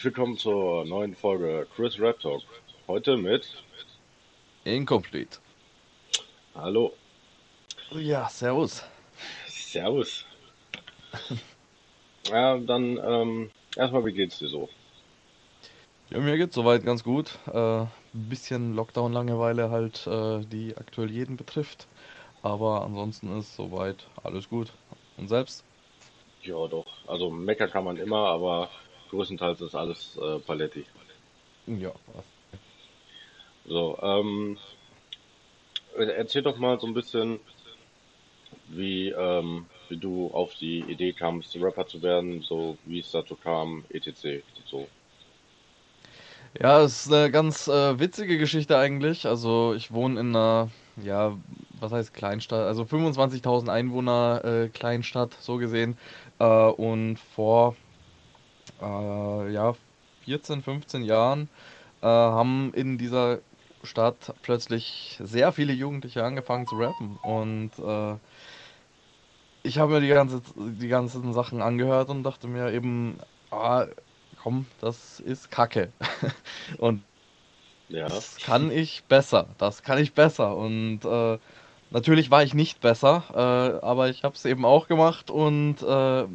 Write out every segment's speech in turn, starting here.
herzlich willkommen zur neuen Folge Chris Rap Talk. Heute mit Incomplete. Hallo. Ja, servus. Servus. ja, dann ähm, erstmal, wie geht's dir so? Ja, mir geht's soweit ganz gut. Äh, ein bisschen Lockdown-Langeweile halt, äh, die aktuell jeden betrifft. Aber ansonsten ist soweit alles gut. Und selbst? Ja, doch. Also meckern kann man immer, aber größtenteils ist alles äh, paletti. Ja. So, ähm, erzähl doch mal so ein bisschen, wie, ähm, wie du auf die Idee kamst, Rapper zu werden, so wie es dazu kam, etc. So. Ja, es ist eine ganz äh, witzige Geschichte eigentlich. Also ich wohne in einer, ja, was heißt Kleinstadt? Also 25.000 Einwohner äh, Kleinstadt, so gesehen. Äh, und vor äh, ja, 14, 15 Jahren äh, haben in dieser Stadt plötzlich sehr viele Jugendliche angefangen zu rappen. Und äh, ich habe mir die, ganze, die ganzen Sachen angehört und dachte mir eben, ah, komm, das ist Kacke. und Ja, das kann ich besser. Das kann ich besser. Und äh, natürlich war ich nicht besser, äh, aber ich habe es eben auch gemacht und äh,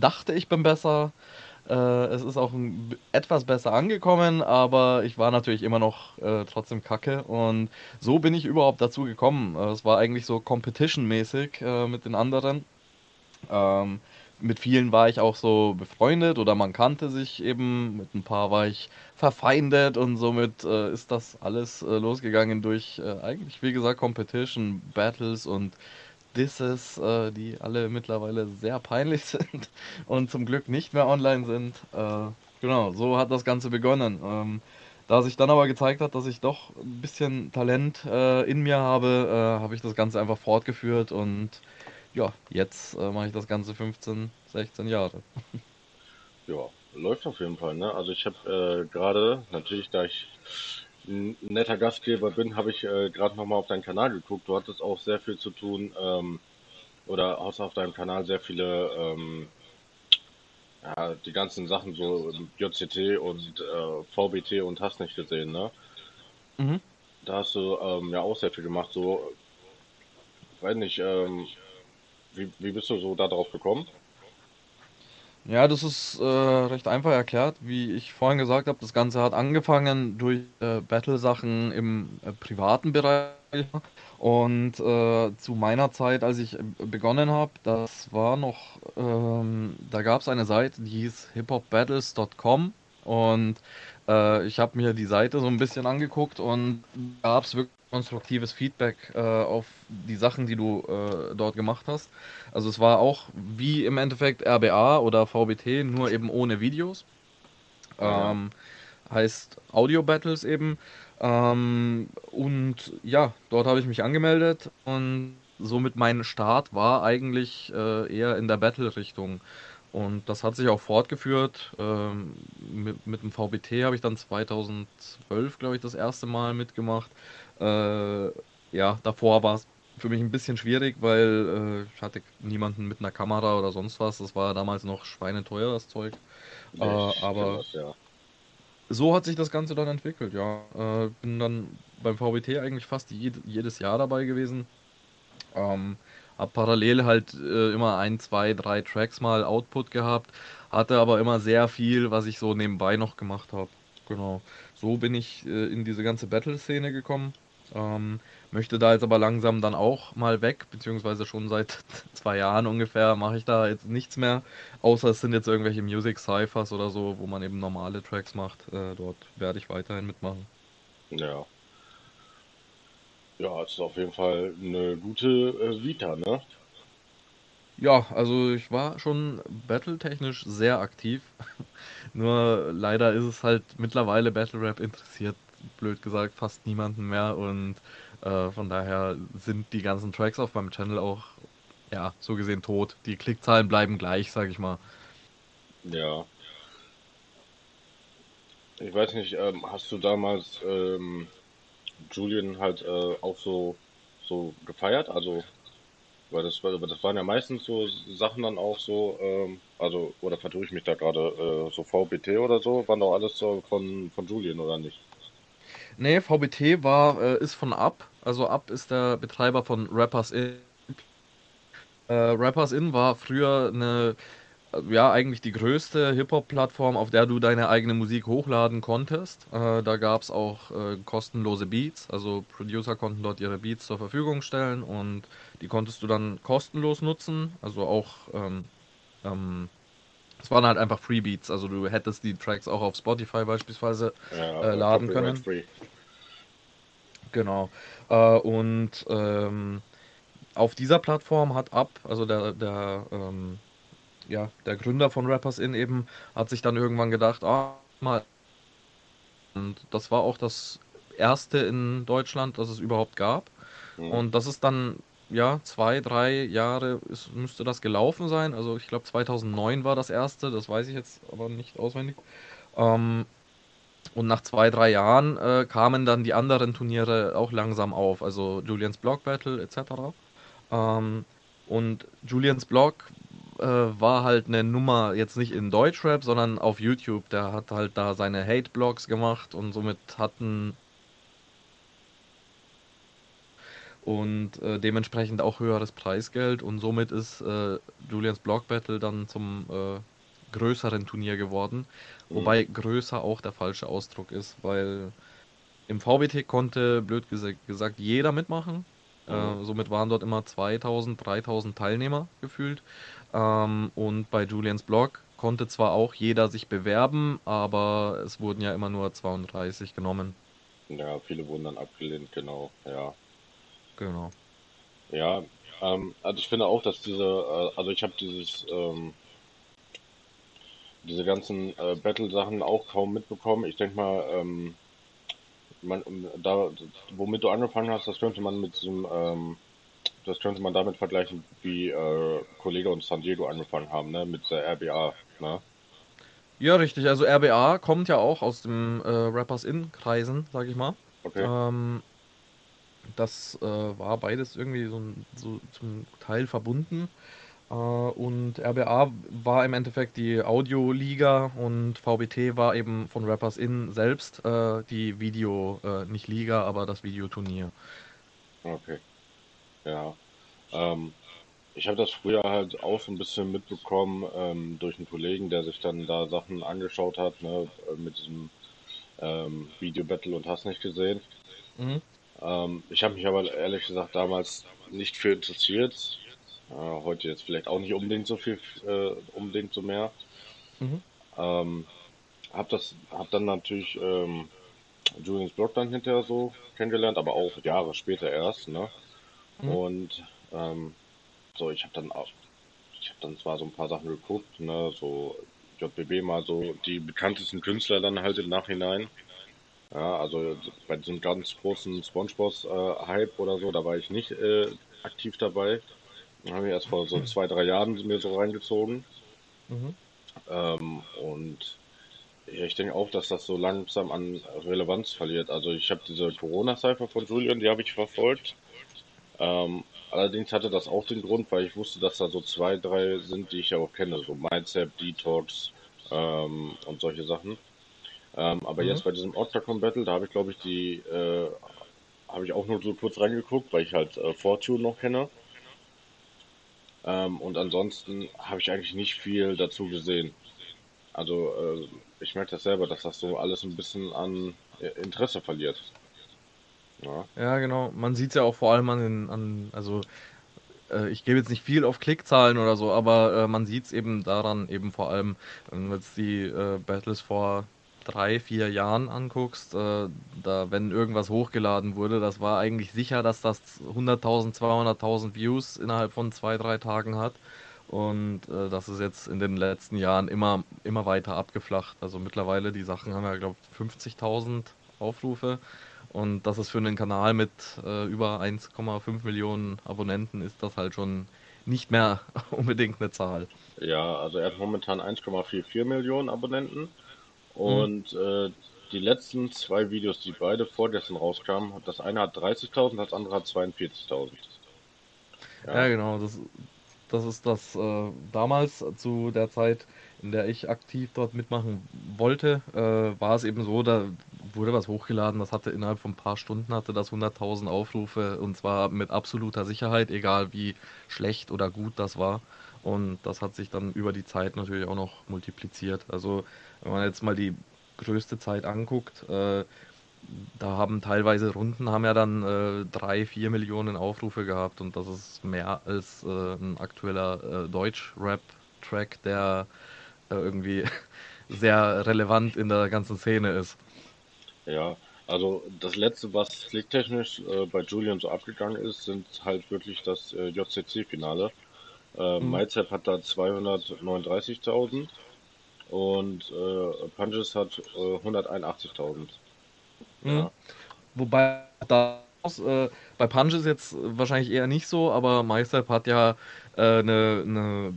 dachte, ich bin besser. Äh, es ist auch ein, etwas besser angekommen, aber ich war natürlich immer noch äh, trotzdem kacke. Und so bin ich überhaupt dazu gekommen. Äh, es war eigentlich so competition-mäßig äh, mit den anderen. Ähm, mit vielen war ich auch so befreundet oder man kannte sich eben. Mit ein paar war ich verfeindet und somit äh, ist das alles äh, losgegangen durch eigentlich, wie gesagt, Competition, Battles und Disses, äh, die alle mittlerweile sehr peinlich sind und zum Glück nicht mehr online sind. Äh, genau, so hat das Ganze begonnen. Ähm, da sich dann aber gezeigt hat, dass ich doch ein bisschen Talent äh, in mir habe, äh, habe ich das Ganze einfach fortgeführt und ja, jetzt äh, mache ich das Ganze 15, 16 Jahre. ja, läuft auf jeden Fall, ne? Also ich habe äh, gerade, natürlich, da ich ein netter Gastgeber bin, habe ich äh, gerade nochmal auf deinen Kanal geguckt. Du hattest auch sehr viel zu tun, ähm, oder hast auf deinem Kanal sehr viele, ähm, ja, die ganzen Sachen so JCT und äh, VBT und hast nicht gesehen, ne? Mhm. Da hast du ähm, ja auch sehr viel gemacht, so, weiß nicht, ähm, wie, wie bist du so da drauf gekommen? Ja, das ist äh, recht einfach erklärt. Wie ich vorhin gesagt habe, das Ganze hat angefangen durch äh, Battle-Sachen im äh, privaten Bereich. Und äh, zu meiner Zeit, als ich äh, begonnen habe, das war noch, ähm, da gab es eine Seite, die hieß hiphopbattles.com. Und äh, ich habe mir die Seite so ein bisschen angeguckt und gab es wirklich konstruktives Feedback äh, auf die Sachen, die du äh, dort gemacht hast. Also es war auch wie im Endeffekt RBA oder VBT, nur eben ohne Videos. Ja, Ähm, heißt Audio Battles eben. Ähm, und ja, dort habe ich mich angemeldet und somit mein Start war eigentlich äh, eher in der Battle-Richtung. Und das hat sich auch fortgeführt. Ähm, mit, mit dem VBT habe ich dann 2012, glaube ich, das erste Mal mitgemacht. Äh, ja, davor war es für mich ein bisschen schwierig, weil äh, ich hatte niemanden mit einer Kamera oder sonst was. Das war damals noch schweineteuer, das Zeug. Äh, aber das, ja. so hat sich das Ganze dann entwickelt, ja. Äh, bin dann beim VBT eigentlich fast jed jedes Jahr dabei gewesen. Ähm, hab parallel halt äh, immer ein, zwei, drei Tracks mal Output gehabt, hatte aber immer sehr viel, was ich so nebenbei noch gemacht habe. Genau. So bin ich äh, in diese ganze Battle-Szene gekommen. Ähm, möchte da jetzt aber langsam dann auch mal weg, beziehungsweise schon seit zwei Jahren ungefähr mache ich da jetzt nichts mehr, außer es sind jetzt irgendwelche Music Cyphers oder so, wo man eben normale Tracks macht. Äh, dort werde ich weiterhin mitmachen. Ja. Ja, es ist auf jeden Fall eine gute äh, Vita, ne? Ja, also ich war schon battle-technisch sehr aktiv. Nur leider ist es halt mittlerweile Battle Rap interessiert, blöd gesagt, fast niemanden mehr und äh, von daher sind die ganzen Tracks auf meinem Channel auch, ja, so gesehen tot. Die Klickzahlen bleiben gleich, sag ich mal. Ja. Ich weiß nicht, ähm, hast du damals ähm, Julian halt äh, auch so so gefeiert? Also Weil das, war- das waren ja meistens so Sachen dann auch so, ähm, also, oder vertue ich mich da gerade, äh, so VBT oder so, waren doch alles so von, von Julian, oder nicht? Nee, VBT war, äh, ist von Up. Also Up ist der Betreiber von Rappers In. Äh, Rappers In war früher eine, äh, ja, eigentlich die größte Hip-Hop-Plattform, auf der du deine eigene Musik hochladen konntest. Äh, da gab es auch äh, kostenlose Beats. Also Producer konnten dort ihre Beats zur Verfügung stellen und die konntest du dann kostenlos nutzen. Also auch, ähm, ähm, es waren halt einfach Free Beats. Also du hättest die Tracks auch auf Spotify beispielsweise Ja, äh, laden können. Free. Genau. Äh, und ähm, auf dieser Plattform hat Up, also der, der, ähm, ja, der Gründer von Rappers In eben, hat sich dann irgendwann gedacht, ah, mal. Und das war auch das erste in Deutschland, das es überhaupt gab. Mhm. Und das ist dann, ja, zwei, drei Jahre ist, müsste das gelaufen sein. Also ich glaube 2009 war das erste, das weiß ich jetzt aber nicht auswendig. Ähm, und nach zwei, drei Jahren äh, kamen dann die anderen Turniere auch langsam auf, also Julians Block Battle etc. Ähm, und Julians Blog äh, war halt eine Nummer jetzt nicht in Deutschrap, sondern auf YouTube. Der hat halt da seine Hate-Blogs gemacht und somit hatten und äh, dementsprechend auch höheres Preisgeld und somit ist äh, Julians Block Battle dann zum äh, größeren Turnier geworden. Mhm. Wobei größer auch der falsche Ausdruck ist, weil im VBT konnte, blöd gesa- gesagt, jeder mitmachen. Mhm. Äh, somit waren dort immer 2000, 3000 Teilnehmer gefühlt. Ähm, und bei Julians Blog konnte zwar auch jeder sich bewerben, aber es wurden ja immer nur 32 genommen. Ja, viele wurden dann abgelehnt, genau, ja. Genau. Ja, ähm, also ich finde auch, dass diese, äh, also ich habe dieses, ähm, diese ganzen äh, Battle-Sachen auch kaum mitbekommen. Ich denke mal, ähm, man, da, womit du angefangen hast, das könnte man mit diesem, ähm, das könnte man damit vergleichen, wie äh, Kollege und San Diego angefangen haben, ne, mit der RBA, ne? Ja, richtig. Also RBA kommt ja auch aus dem äh, Rappers In-Kreisen, sag ich mal. Okay. Ähm, das äh, war beides irgendwie so, so zum Teil verbunden. Äh, und RBA war im Endeffekt die Audio-Liga und VBT war eben von Rappers In selbst äh, die Video, äh, nicht Liga, aber das Videoturnier. Okay, ja. Ähm, ich habe das früher halt auch so ein bisschen mitbekommen ähm, durch einen Kollegen, der sich dann da Sachen angeschaut hat, ne, mit diesem ähm, Video-Battle und hast nicht gesehen. Mhm. Ähm, ich habe mich aber ehrlich gesagt damals nicht für interessiert. Äh, heute jetzt vielleicht auch nicht unbedingt so viel, äh, unbedingt so mehr. Mhm. Ähm, hab das, hab dann natürlich ähm, Julians Blog dann hinterher so kennengelernt, aber auch Jahre später erst, ne? Mhm. Und ähm, so, ich habe dann auch, ich habe dann zwar so ein paar Sachen geguckt, ne, so JBB mal so die bekanntesten Künstler dann halt im Nachhinein. Ja, also bei diesem ganz großen SpongeBob-Hype oder so, da war ich nicht äh, aktiv dabei. Habe ich erst vor so zwei, drei Jahren mir so reingezogen. Mhm. Ähm, und ja, ich denke auch, dass das so langsam an Relevanz verliert. Also ich habe diese Corona-Cypher von Julian, die habe ich verfolgt. Ähm, allerdings hatte das auch den Grund, weil ich wusste, dass da so zwei, drei sind, die ich ja auch kenne, so Mindset, Detox ähm, und solche Sachen. Ähm, aber Mhm. jetzt bei diesem Octagon Battle, da habe ich glaube ich die, äh, habe ich auch nur so kurz reingeguckt, weil ich halt äh, Fortune noch kenne. Ähm, und ansonsten habe ich eigentlich nicht viel dazu gesehen. Also äh, ich merke das selber, dass das so alles ein bisschen an äh, Interesse verliert. Ja, Ja, genau. Man sieht es ja auch vor allem an den, an, also äh, ich gebe jetzt nicht viel auf Klickzahlen oder so, aber äh, man sieht es eben daran, eben vor allem, wenn du jetzt die äh, Battles vor drei, vier Jahren anguckst, äh, da, wenn irgendwas hochgeladen wurde, das war eigentlich sicher, dass das 100.000, 200.000 Views innerhalb von zwei, drei Tagen hat. Und äh, das ist jetzt in den letzten Jahren immer, immer weiter abgeflacht. Also mittlerweile, die Sachen haben ja, glaube ich, 50.000 Aufrufe. Und das ist für einen Kanal mit äh, über 1,5 Millionen Abonnenten ist das halt schon nicht mehr unbedingt eine Zahl. ja also er hat momentan 1,44 Millionen Abonnenten Mhm. und äh, die letzten zwei Videos, die beide vorgestern rauskamen, das eine hat 30.000, das andere hat 42.000. Ja, Ja, genau, das, das ist das äh, damals zu der Zeit, in der ich aktiv dort mitmachen wollte, äh, war es eben so, da wurde was hochgeladen, das hatte innerhalb von ein paar Stunden hatte das 100.000 Aufrufe und zwar mit absoluter Sicherheit, egal wie schlecht oder gut das war. Und das hat sich dann über die Zeit natürlich auch noch multipliziert. Also wenn man jetzt mal die größte Zeit anguckt, äh, da haben teilweise Runden haben ja dann äh, drei, vier Millionen Aufrufe gehabt und das ist mehr als äh, ein aktueller äh, Deutsch-Rap-Track, der äh, irgendwie sehr relevant in der ganzen Szene ist. ja. Also das letzte, was lichttechnisch äh, bei Julian so abgegangen ist, sind halt wirklich das äh, JCC-Finale. Äh, Mhm. MyZap hat da 239.000 und äh, Punches hat äh, 181.000. Mhm. Ja, Wobei da äh, bei Punch ist jetzt wahrscheinlich eher nicht so, aber MyStep hat ja äh, eine, eine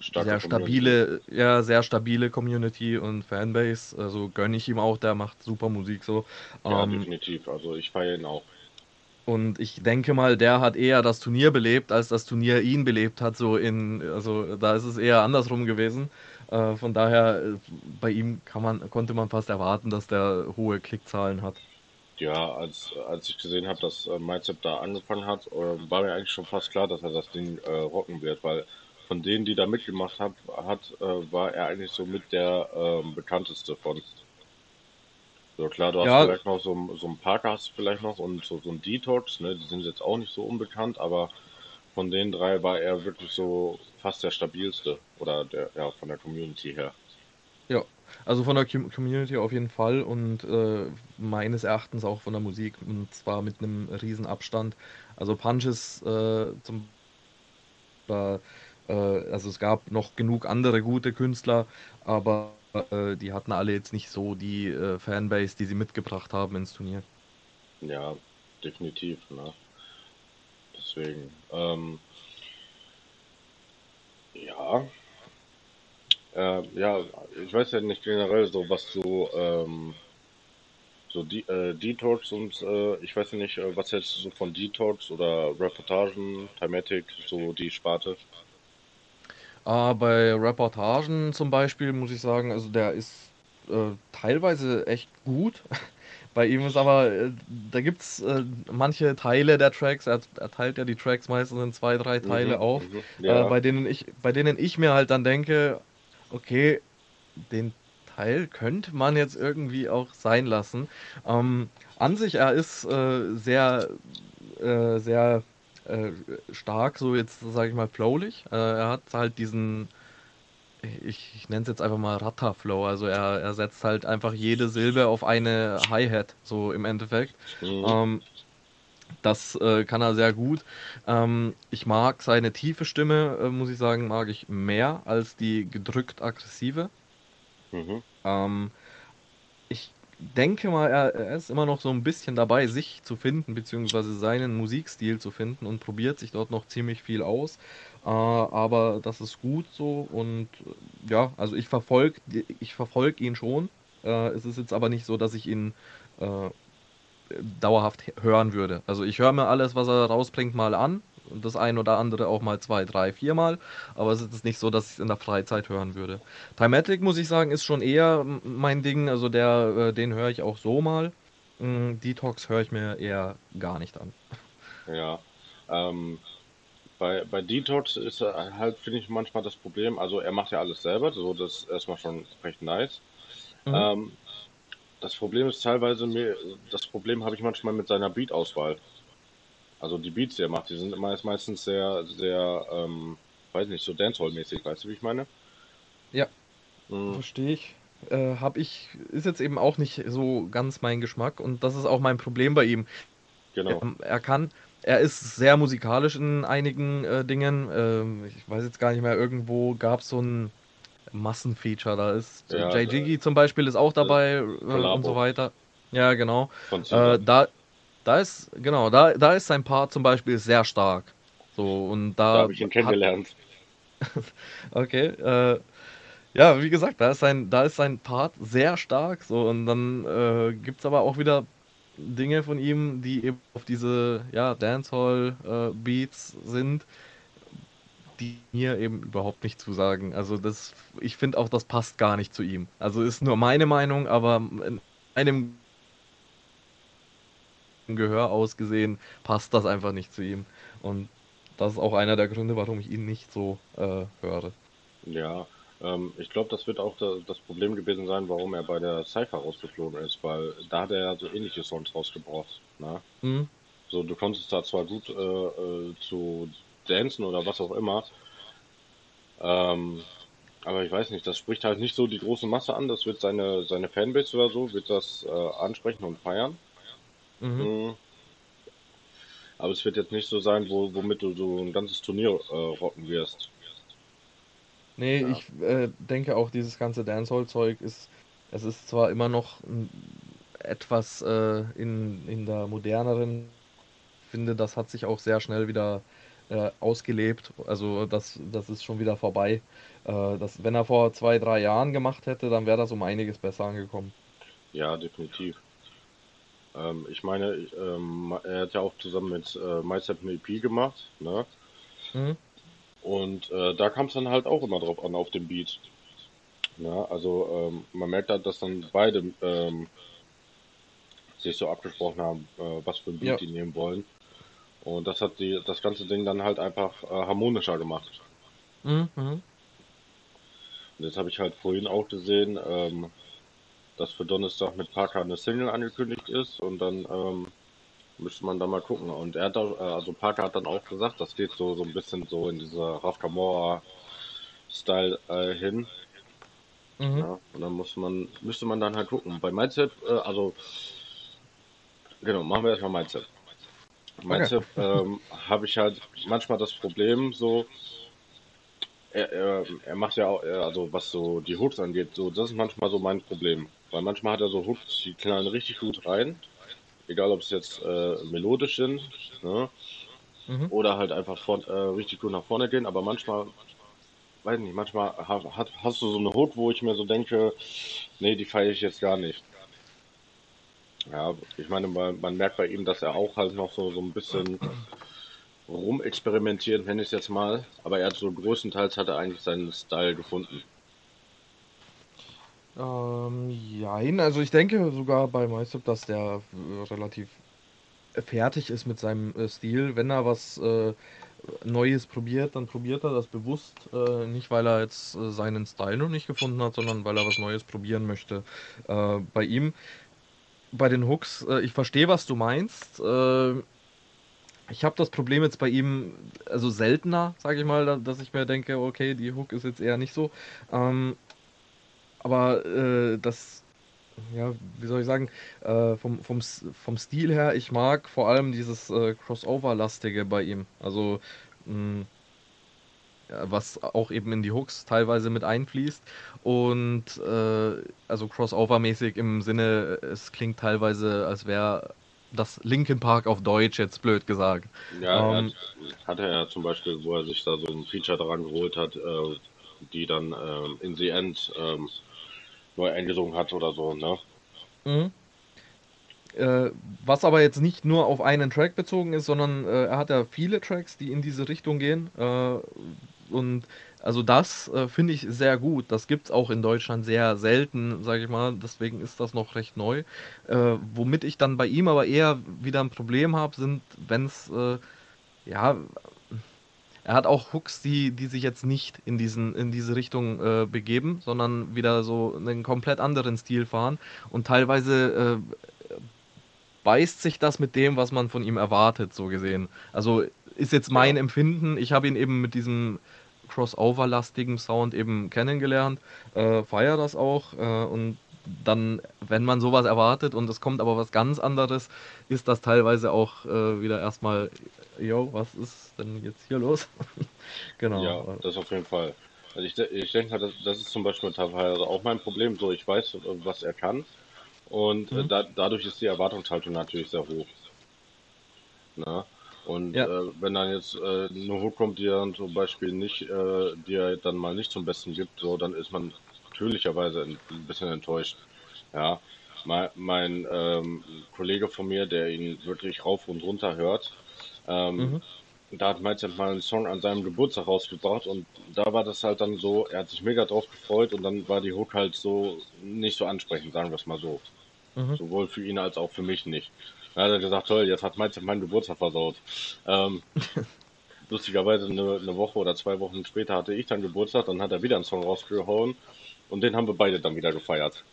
starke sehr Community. stabile, ja, sehr stabile Community und Fanbase. Also gönne ich ihm auch, der macht super Musik so. Ja, Ähm, definitiv. Also ich feiere ihn auch. Und ich denke mal, der hat eher das Turnier belebt, als das Turnier ihn belebt hat. So in, also da ist es eher andersrum gewesen. Äh, von daher, äh, bei ihm man, konnte man fast erwarten, dass der hohe Klickzahlen hat. Ja, als, als ich gesehen habe, dass äh, MyZap da angefangen hat, äh, war mir eigentlich schon fast klar, dass er das Ding äh, rocken wird, weil von denen, die da mitgemacht hab, hat, äh, war er eigentlich so mit der ähm, bekannteste von. So klar, du hast Ja, vielleicht noch so, ein- so ein Parker hast du vielleicht noch und so, so ein Detox, ne? Die sind jetzt auch nicht so unbekannt, aber von den drei war er wirklich so fast der stabilste oder der, ja, von der Community her. Ja, also von der Com- Community auf jeden Fall und äh, meines Erachtens auch von der Musik und zwar mit einem riesen Abstand. Also Punches äh, zum äh, also es gab noch genug andere gute Künstler, aber äh, die hatten alle jetzt nicht so die äh, Fanbase, die sie mitgebracht haben ins Turnier. Ja, definitiv, ne? Deswegen, ähm, ja. Äh, ja, ich weiß ja nicht generell so, was so, ähm, so die, äh, Detox und äh, ich weiß ja nicht, äh, was jetzt so von Detox oder Reportagen, Timatic, so die Sparte. Äh, bei Reportagen zum Beispiel muss ich sagen, also der ist äh, teilweise echt gut. Bei ihm ist aber, äh, da gibt es äh, manche Teile der Tracks, er, er teilt ja die Tracks meistens in zwei, drei Teile Mhm, auf, mhm, äh, ja, bei denen ich, bei denen ich mir halt dann denke, okay, den Teil könnte man jetzt irgendwie auch sein lassen. Ähm, an sich, er ist äh, sehr, sehr äh, stark, so jetzt sage ich mal flowlich. Äh, er hat halt diesen, ich, ich nenne es jetzt einfach mal Ratta-Flow. Also er, er setzt halt einfach jede Silbe auf eine Hi-Hat, so im Endeffekt. mhm, Ähm, das äh, kann er sehr gut. Ähm, ich mag seine tiefe Stimme, äh, muss ich sagen, mag ich mehr als die gedrückt aggressive. mhm, Ähm, denke mal, er, er ist immer noch so ein bisschen dabei, sich zu finden, beziehungsweise seinen Musikstil zu finden und probiert sich dort noch ziemlich viel aus. Äh, aber das ist gut so und ja, also ich verfolge ich verfolg ihn schon. Äh, es ist jetzt aber nicht so, dass ich ihn äh, dauerhaft hören würde. Also ich höre mir alles, was er rausbringt, mal an. Und das ein oder andere auch mal zwei, drei, viermal. Aber es ist nicht so, dass ich es in der Freizeit hören würde. Timatic, muss ich sagen, ist schon eher mein Ding. Also der, äh, den höre ich auch so mal. Mm, Detox höre ich mir eher gar nicht an. ja. Ähm, bei, bei Detox ist halt, finde ich, manchmal das Problem, also er macht ja alles selber, so das ist erstmal schon recht nice. Mhm. Ähm, das Problem ist teilweise mir, das Problem habe ich manchmal mit seiner Beat-Auswahl. Also die Beats, die er macht, die sind meist, meistens sehr, sehr, ähm, weiß nicht, so Dancehall-mäßig, weißt du, wie ich meine? Ja, Mhm, verstehe ich. Äh, hab ich, ist jetzt eben auch nicht so ganz mein Geschmack und das ist auch mein Problem bei ihm. Er, genau. er kann, er ist sehr musikalisch in einigen äh, Dingen. Ähm, ich weiß jetzt gar nicht mehr, irgendwo gab es so ein Massenfeature. Da ist äh, Ja, Jay äh, Jiggy zum Beispiel ist auch äh, dabei äh, und so weiter. Ja, genau. Äh, da, da ist, genau, da, da ist sein Part zum Beispiel sehr stark. So, und Da da habe ich ihn hat, kennengelernt. okay, äh, ja, wie gesagt, da ist sein, da ist sein Part sehr stark. So, und dann äh, gibt es aber auch wieder Dinge von ihm, die eben auf diese ja, Dancehall-Beats äh, sind, die mir eben überhaupt nicht zusagen. Also das, ich finde auch, das passt gar nicht zu ihm. Also ist nur meine Meinung, aber in einem Gehör ausgesehen passt das einfach nicht zu ihm. Und das ist auch einer der Gründe, warum ich ihn nicht so äh, höre. Ja, ähm, ich glaube, das wird auch da, das Problem gewesen sein, warum er bei der Cypher rausgeflogen ist, weil da hat er ja so ähnliche Songs rausgebracht. Ne? Mhm. So, du konntest da zwar gut äh, äh, zu dancen oder was auch immer, ähm, aber ich weiß nicht, das spricht halt nicht so die große Masse an. Das wird seine, seine Fanbase oder so, wird das äh, ansprechen und feiern. Mhm. Mhm. Aber es wird jetzt nicht so sein, wo, womit du so ein ganzes Turnier äh, rocken wirst. Nee, ja. ich äh, denke auch, dieses ganze Dancehall-Zeug ist, es ist zwar immer noch etwas äh, in, in der moderneren, finde, das hat sich auch sehr schnell wieder äh, ausgelebt. Also das, das ist schon wieder vorbei. Äh, das, wenn er vor zwei, drei Jahren gemacht hätte, dann wäre das um einiges besser angekommen. Ja, definitiv. Ähm, ich meine, ähm, er hat ja auch zusammen mit äh, MyStep eine EP gemacht, ne? Mhm. Und äh, da kam es dann halt auch immer drauf an, auf dem Beat. Ja, also ähm, man merkt halt, dass dann beide ähm, sich so abgesprochen haben, äh, was für ein Beat ja. die nehmen wollen. Und das hat die, das ganze Ding dann halt einfach äh, harmonischer gemacht. Mhm. Und jetzt habe ich halt vorhin auch gesehen, ähm, dass für Donnerstag mit Parker eine Single angekündigt ist und dann ähm, müsste man da mal gucken. Und er hat auch, äh, also Parker hat dann auch gesagt, das geht so, so ein bisschen so in dieser Raf Style äh, hin. Mhm. Ja, und dann muss man, müsste man dann halt gucken. Bei Mindset, äh, also genau, machen wir erstmal Mindset. Mindset okay. ähm, habe ich halt manchmal das Problem so, er, er, er macht ja auch, also was so die Hooks angeht, so das ist manchmal so mein Problem. Weil manchmal hat er so Hooks, die knallen richtig gut rein egal ob es jetzt äh, melodisch sind ne? mhm. oder halt einfach von, äh, richtig gut nach vorne gehen, aber manchmal, weiß nicht, manchmal hat, hast du so eine Hook, wo ich mir so denke, nee, die feiere ich jetzt gar nicht. Ja, ich meine, man, man, merkt bei ihm, dass er auch halt noch so, so ein bisschen rumexperimentiert, nenne ich es jetzt mal, aber er hat so größtenteils hat er eigentlich seinen Style gefunden. Ähm, jein, also ich denke sogar bei Meistup, dass der äh, relativ fertig ist mit seinem äh, Stil. Wenn er was äh, Neues probiert, dann probiert er das bewusst. Äh, nicht, weil er jetzt äh, seinen Style noch nicht gefunden hat, sondern weil er was Neues probieren möchte. Äh, bei ihm, bei den Hooks, ich verstehe, was du meinst. ich habe das Problem jetzt bei ihm, also seltener, sage ich mal, dass ich mir denke, okay, die Hook ist jetzt eher nicht so. Ähm, aber äh, das, ja, wie soll ich sagen, äh, vom, vom, vom Stil her, ich mag vor allem dieses äh, Crossover-lastige bei ihm. Also, mh, hm, was auch eben in die Hooks teilweise mit einfließt. Und äh, also Crossover-mäßig im Sinne, es klingt teilweise, als wäre das Linkin Park auf Deutsch, jetzt blöd gesagt. Ja, ähm, hat, hat, er ja zum Beispiel, wo er sich da so ein Feature dran geholt hat, äh, die dann äh, in The End ähm, neu eingesungen hat oder so, ne? Mhm. Äh, was aber jetzt nicht nur auf einen Track bezogen ist, sondern äh, er hat ja viele Tracks, die in diese Richtung gehen. Äh, und also das äh, finde ich sehr gut. Das gibt es auch in Deutschland sehr selten, sage ich mal. Deswegen ist das noch recht neu. Äh, womit ich dann bei ihm aber eher wieder ein Problem habe, sind, wenn es äh, ja er hat auch Hooks, die, die sich jetzt nicht in, diesen, in diese Richtung äh, begeben, sondern wieder so einen komplett anderen Stil fahren. Und teilweise äh, beißt sich das mit dem, was man von ihm erwartet, so gesehen. Also ist jetzt mein. Empfinden. Ich habe ihn eben mit diesem Crossover-lastigen Sound eben kennengelernt, äh, feiere das auch äh, und dann, wenn man sowas erwartet und es kommt aber was ganz anderes, ist das teilweise auch äh, wieder erstmal, yo, was ist denn jetzt hier los? genau. Ja, das auf jeden Fall. Also ich, ich denke, das, das ist zum Beispiel teilweise auch mein Problem. So, ich weiß, was er kann und äh, mhm. da, dadurch ist die Erwartungshaltung natürlich sehr hoch. Na? Und ja. äh, wenn dann jetzt äh, eine Hook kommt, die dann zum Beispiel nicht, äh, die er dann mal nicht zum Besten gibt, so, dann ist man natürlicherweise ein bisschen enttäuscht. Ja. mein, mein ähm, Kollege von mir, der ihn wirklich rauf und runter hört, ähm, Mhm. da hat Mindset mal einen Song an seinem Geburtstag rausgebracht und da war das halt dann so, er hat sich mega drauf gefreut und dann war die Hook halt so nicht so ansprechend, sagen wir es mal so. Mhm. Sowohl für ihn als auch für mich nicht. Da hat er gesagt, toll, jetzt hat Mindset meinen Geburtstag versaut. Ähm, lustigerweise eine, eine Woche oder zwei Wochen später hatte ich dann Geburtstag, dann hat er wieder einen Song rausgehauen und den haben wir beide dann wieder gefeiert.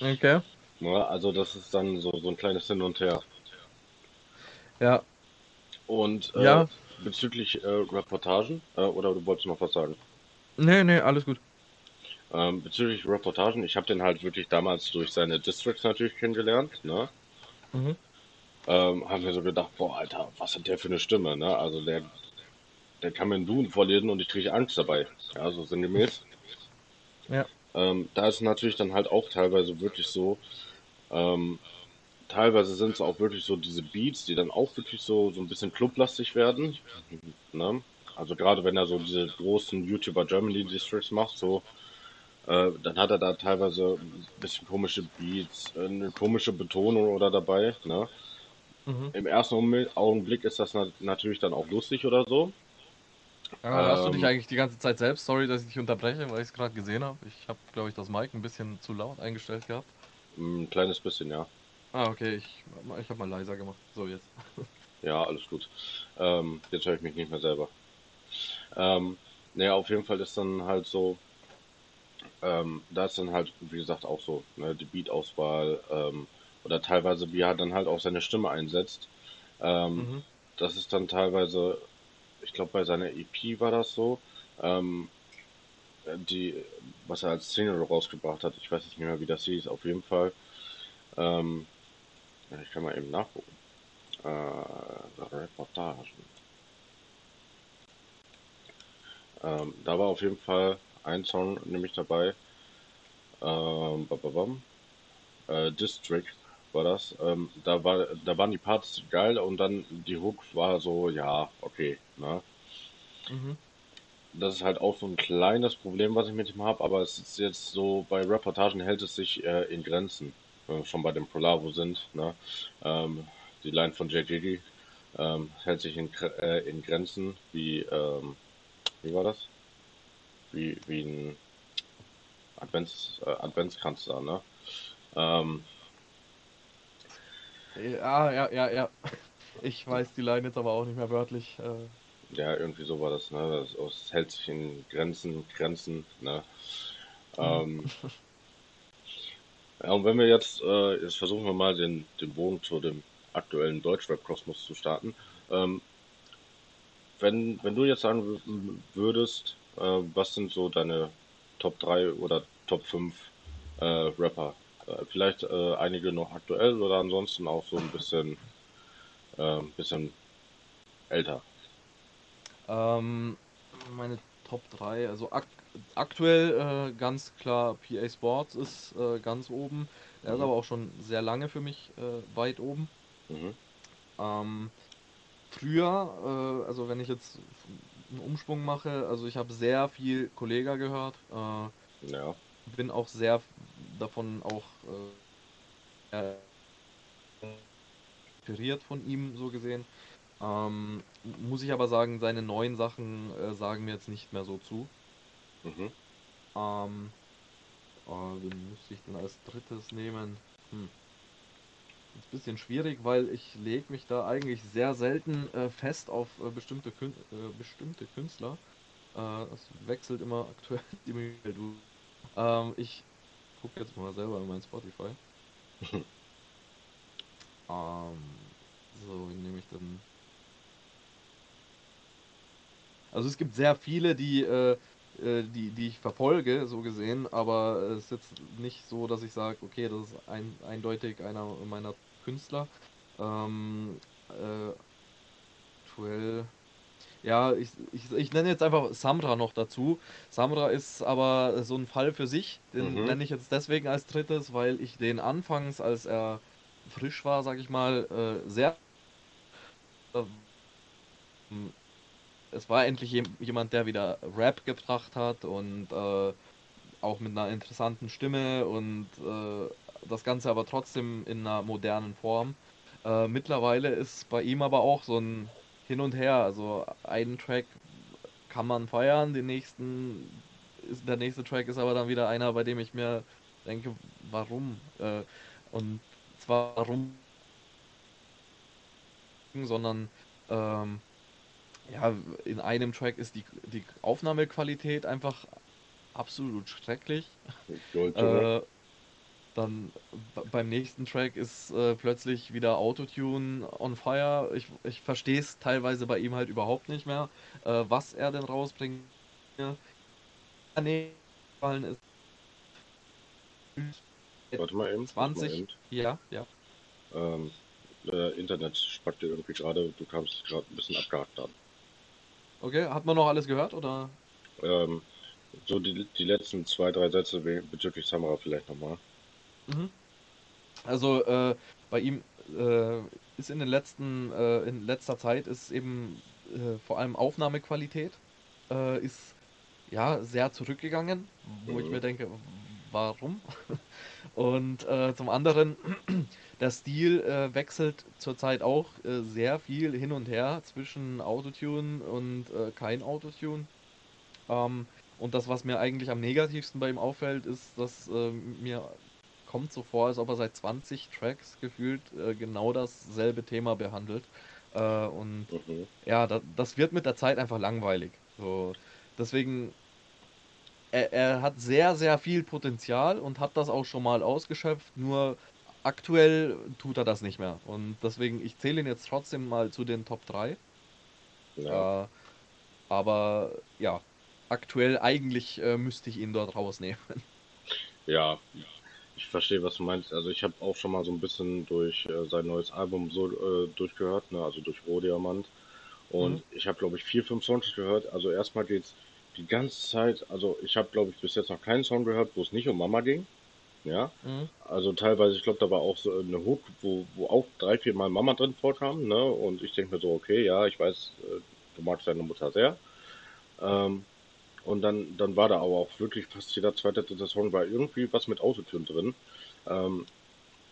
Okay. Ja, also das ist dann so, so ein kleines Hin und Her. Ja. Und äh, Ja. bezüglich äh, Reportagen, äh, oder du wolltest noch was sagen? Nee, nee, alles gut. Ähm, bezüglich Reportagen, ich habe den halt wirklich damals durch seine Districts natürlich kennengelernt, ne? Mhm. Ähm, haben mir so gedacht, boah, Alter, was hat der für eine Stimme, ne? Also der, der kann mir einen Duden vorlesen und ich kriege Angst dabei. Ja, so sinngemäß. Ja. Ähm, da ist natürlich dann halt auch teilweise wirklich so, ähm, teilweise sind es auch wirklich so diese Beats, die dann auch wirklich so, so ein bisschen clublastig werden. Ne? Also gerade wenn er so diese großen YouTuber Germany Districts macht, so, äh, dann hat er da teilweise ein bisschen komische Beats, eine komische Betonung oder dabei. Ne? Mhm. Im ersten Augenblick- ist das na natürlich dann auch lustig oder so. Ja, hörst du dich Ähm. eigentlich die ganze Zeit selbst? Sorry, dass ich dich unterbreche, weil ich es gerade gesehen habe. Ich habe, glaube ich, das Mic ein bisschen zu laut eingestellt gehabt. Ein kleines bisschen, ja. Ah, okay, ich, ich habe mal leiser gemacht. So, jetzt. Ja, alles gut. Ähm, jetzt höre ich mich nicht mehr selber. Ähm, naja, auf jeden Fall ist dann halt so, ähm, da ist dann halt, wie gesagt, auch so, ne, die Beat-Auswahl, ähm, oder teilweise, wie er dann halt auch seine Stimme einsetzt. Ähm, Mhm. das ist dann teilweise, ich glaube, bei seiner EP war das so, ähm, die, was er als Single rausgebracht hat, ich weiß nicht mehr, wie das hieß, auf jeden Fall. Ähm, ich kann mal eben nachgucken. Äh, Reportagen. Ähm, da war auf jeden Fall ein Song nämlich dabei. Ähm, bababam. Äh, District war das. Ähm, da war, da waren die Parts geil und dann die Hook war so, ja, okay, ne? Mhm. Das ist halt auch so ein kleines Problem, was ich mit ihm habe, aber es ist jetzt so, bei Reportagen hält es sich äh, in Grenzen. Wenn wir schon bei dem Polavo sind, ne? Ähm, die Line von JJD ähm, hält sich in, äh, in Grenzen, wie, ähm, wie war das? Wie, wie ein Advents, äh, Adventskranz da, ne? Ähm, Ja, ja, ja, ja. Ich weiß die Line jetzt aber auch nicht mehr wörtlich. Äh, Ja, irgendwie so war das, ne? Das, hält sich in Grenzen, Grenzen, ne? Ähm, ja, und wenn wir jetzt, äh, jetzt versuchen wir mal den, den Bogen zu dem aktuellen Deutschrap-Kosmos zu starten. Ähm, wenn, wenn du jetzt sagen wü- würdest, äh, was sind so deine Top 3 oder Top 5 äh, Rapper? Äh, vielleicht äh, einige noch aktuell oder ansonsten auch so ein bisschen, äh, bisschen älter. ähm, meine Top 3, also ak aktuell äh, ganz klar PA Sports ist äh, ganz oben. Er ist Mhm. aber auch schon sehr lange für mich äh, weit oben. Mhm. Ähm, früher, äh, also wenn ich jetzt einen Umschwung mache, also ich habe sehr viel Kollega gehört, Ja. bin auch sehr davon auch äh, inspiriert von ihm so gesehen. Ähm, muss ich aber sagen, seine neuen Sachen äh, sagen mir jetzt nicht mehr so zu. Mhm. Ähm, äh, wen müsste ich denn als drittes nehmen? Hm. Ist ein bisschen schwierig, weil ich lege mich da eigentlich sehr selten äh, fest auf äh, bestimmte, Kün äh, bestimmte Künstler. Äh, das wechselt immer aktuell die. Ähm, ich gucke jetzt mal selber in mein Spotify. ähm, so, wen nehme ich denn? Also es gibt sehr viele, die, äh, äh, die, die ich verfolge, so gesehen, aber es ist jetzt nicht so, dass ich sage, okay, das ist ein, eindeutig einer meiner Künstler. Ähm, äh, aktuell. Ja, ich, ich, ich nenne jetzt einfach Samra noch dazu. Samra ist aber so ein Fall für sich. Den Mhm. nenne ich jetzt deswegen als drittes, weil ich den anfangs, als er frisch war, sag ich mal, äh, sehr. ähm, Es war endlich jem- jemand, der wieder Rap gebracht hat und äh, auch mit einer interessanten Stimme und äh, das Ganze aber trotzdem in einer modernen Form. Mittlerweile ist bei ihm aber auch so ein Hin und Her. Also einen Track kann man feiern, den nächsten ist, der nächste Track ist aber dann wieder einer, bei dem ich mir denke, warum? Äh, und zwar warum, sondern ähm, ja, in einem Track ist die, die Aufnahmequalität einfach absolut schrecklich. Äh, dann beim nächsten Track ist äh, plötzlich wieder Autotune on fire. Ich, ich verstehe es teilweise bei ihm halt überhaupt nicht mehr, äh, was er denn rausbringt. Ja. Nee, ist. Warte mal eben. 20. Mal eben. Ja, ja. Ähm, äh, Internet spackte irgendwie gerade, du kamst gerade ein bisschen abgehakt an. Okay, hat man noch alles gehört oder? Ähm, so die, die letzten zwei, drei Sätze bezüglich Samara vielleicht nochmal. Mhm. Also äh, bei ihm äh, ist in den letzten, äh, in letzter Zeit ist eben äh, vor allem Aufnahmequalität äh, ist ja sehr zurückgegangen, wo ich mhm. mir denke, warum? Und äh, zum anderen, der Stil wechselt zurzeit auch sehr viel hin und her zwischen Autotune und kein Autotune. Ähm, und das, was mir eigentlich am negativsten bei ihm auffällt, ist, dass äh, mir kommt so vor, als ob er seit 20 Tracks gefühlt äh, genau dasselbe Thema behandelt. Äh, und mhm. ja, da, das wird mit der Zeit einfach langweilig. So, deswegen, er, er hat sehr, sehr viel Potenzial und hat das auch schon mal ausgeschöpft, nur aktuell tut er das nicht mehr. Und deswegen, ich zähle ihn jetzt trotzdem mal zu den Top 3. Ja. Äh, aber ja, aktuell eigentlich äh, müsste ich ihn dort rausnehmen. Ja, ich verstehe, was du meinst. Also ich habe auch schon mal so ein bisschen durch äh, sein neues Album so äh, durchgehört, ne? also durch Rohdiamant. Und mhm. ich habe, glaube ich, vier, fünf Songs gehört. Also erstmal geht's die ganze Zeit, also ich habe, glaube ich, bis jetzt noch keinen Song gehört, wo es nicht um Mama ging. Ja, mhm. also teilweise, ich glaube, da war auch so eine Hook, wo, wo auch drei, vier Mal Mama drin vorkam, ne? Und ich denke mir so, okay, ja, ich weiß, äh, du magst deine Mutter sehr. Ähm, und dann, dann war da aber auch wirklich fast jeder zweite, dritte Song war irgendwie was mit Autotune drin. Ähm,